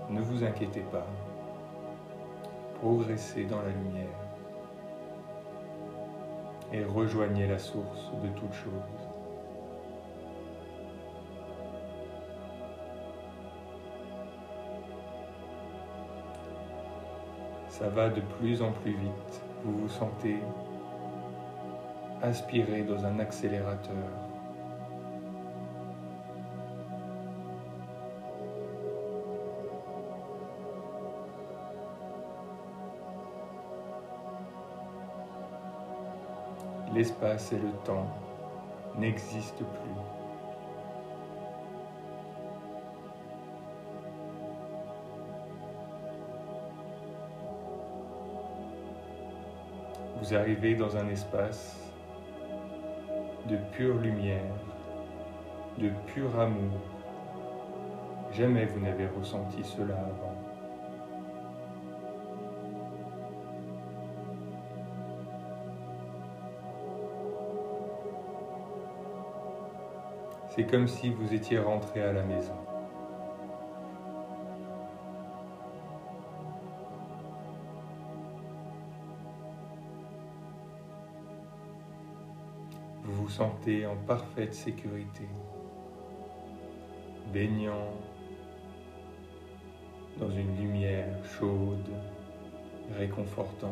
Ne vous inquiétez pas. progressez dans la lumière et rejoignez la source de toute chose. Ça va de plus en plus vite. Vous vous sentez aspiré dans un accélérateur. L'espace et le temps n'existent plus. Vous arrivez dans un espace de pure lumière, de pur amour. Jamais vous n'avez ressenti cela avant. C'est comme si vous étiez rentré à la maison. En parfaite sécurité, baignant dans une lumière chaude, réconfortante,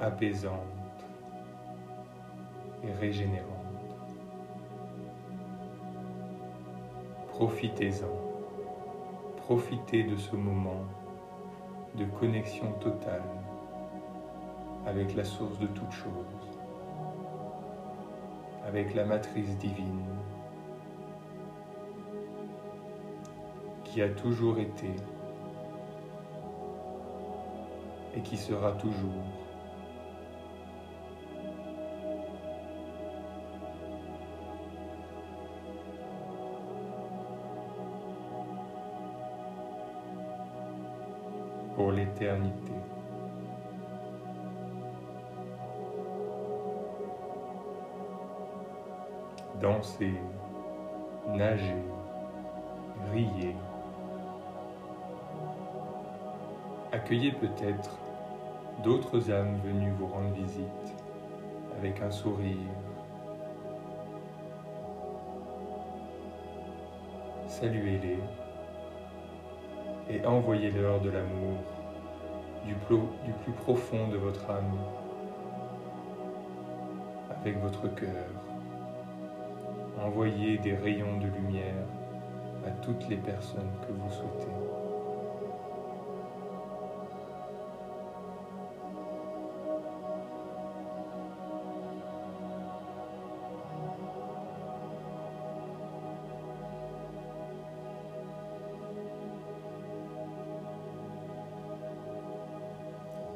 apaisante et régénérante. Profitez-en. Profitez de ce moment de connexion totale avec la source de toute chose, avec la matrice divine qui a toujours été et qui sera toujours pour l'éternité. Dansez, nager, riez. Accueillez peut-être d'autres âmes venues vous rendre visite avec un sourire. Saluez-les et envoyez-leur de l'amour du plus profond de votre âme avec votre cœur. Envoyez des rayons de lumière à toutes les personnes que vous souhaitez.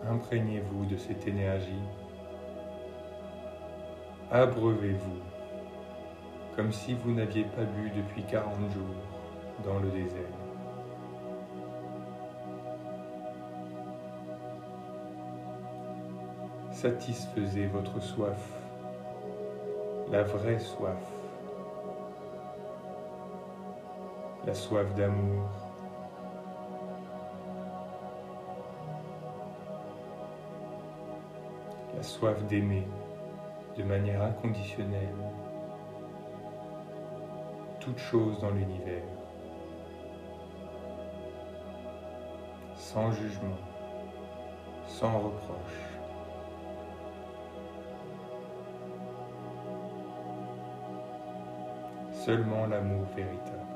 Imprégnez-vous de cette énergie. Abreuvez-vous comme si vous n'aviez pas bu depuis 40 jours dans le désert. Satisfaisez votre soif, la vraie soif, la soif d'amour, la soif d'aimer de manière inconditionnelle toute chose dans l'univers, sans jugement, sans reproche. Seulement l'amour véritable.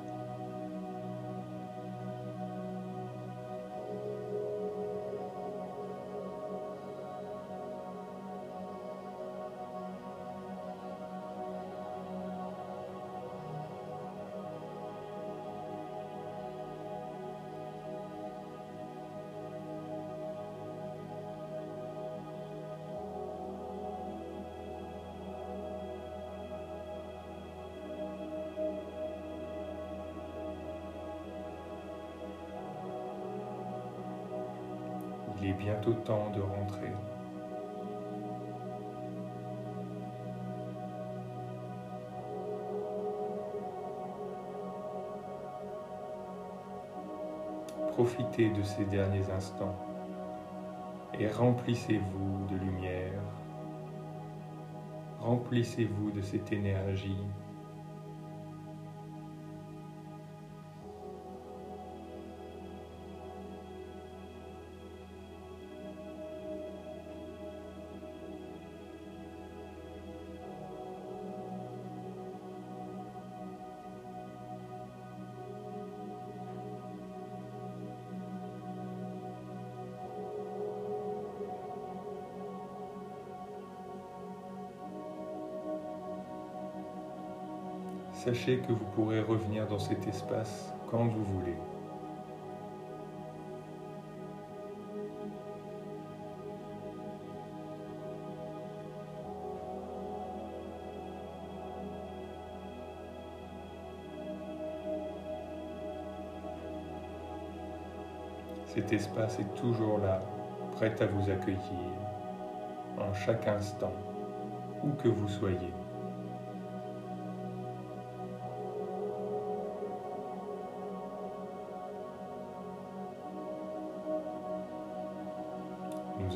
De ces derniers instants et remplissez-vous de lumière, remplissez-vous de cette énergie Sachez que vous pourrez revenir dans cet espace quand vous voulez. Cet espace est toujours là, prêt à vous accueillir, en chaque instant, où que vous soyez.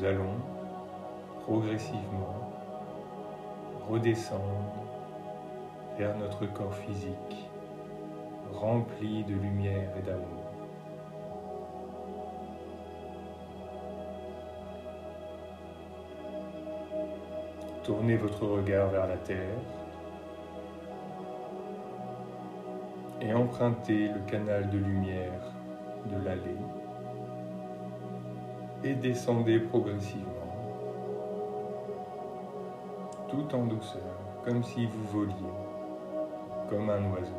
Nous allons progressivement redescendre vers notre corps physique rempli de lumière et d'amour. Tournez votre regard vers la terre et empruntez le canal de lumière de l'allée et descendez progressivement, tout en douceur, comme si vous voliez, comme un oiseau.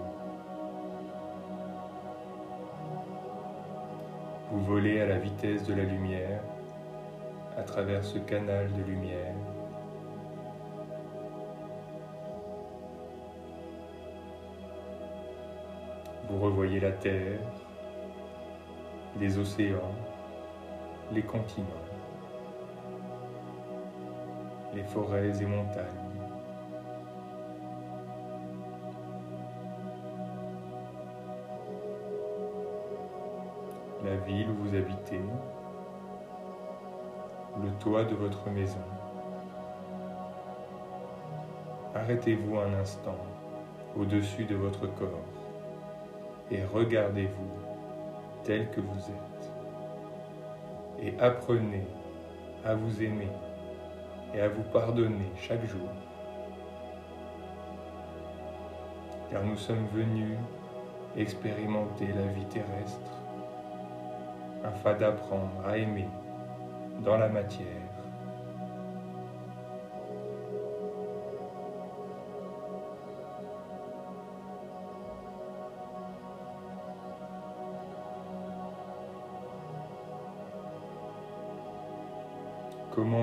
Vous volez à la vitesse de la lumière, à travers ce canal de lumière. Vous revoyez la terre, les océans, les continents, les forêts et montagnes. La ville où vous habitez, le toit de votre maison. Arrêtez-vous un instant au-dessus de votre corps et regardez-vous tel que vous êtes et apprenez à vous aimer et à vous pardonner chaque jour. Car nous sommes venus expérimenter la vie terrestre afin d'apprendre à aimer dans la matière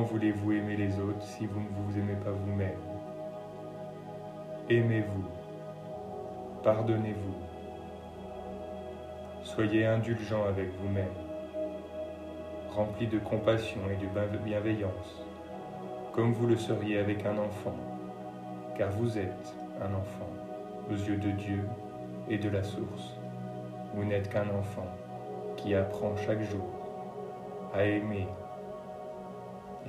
Voulez-vous aimer les autres si vous ne vous aimez pas vous-même? Aimez-vous, pardonnez-vous, soyez indulgent avec vous-même, rempli de compassion et de bienveillance, comme vous le seriez avec un enfant, car vous êtes un enfant aux yeux de Dieu et de la source. Vous n'êtes qu'un enfant qui apprend chaque jour à aimer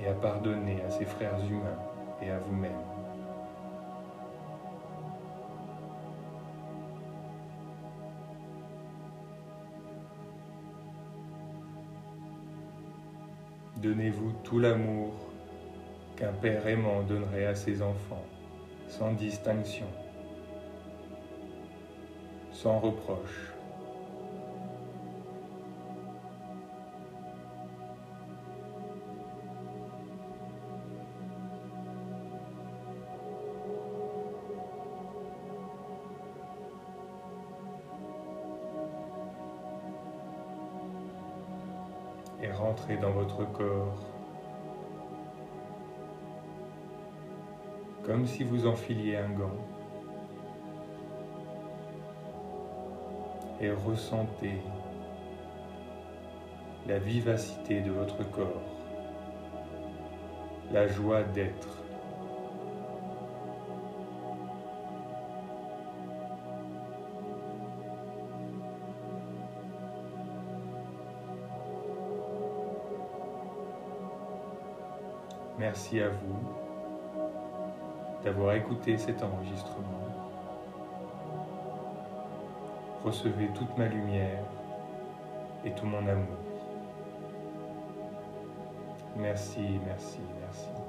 et à pardonner à ses frères humains et à vous-même. Donnez-vous tout l'amour qu'un père aimant donnerait à ses enfants, sans distinction, sans reproche. Et rentrez dans votre corps. Comme si vous enfiliez un gant. Et ressentez la vivacité de votre corps, la joie d'être. Merci à vous d'avoir écouté cet enregistrement. Recevez toute ma lumière et tout mon amour. Merci, merci, merci.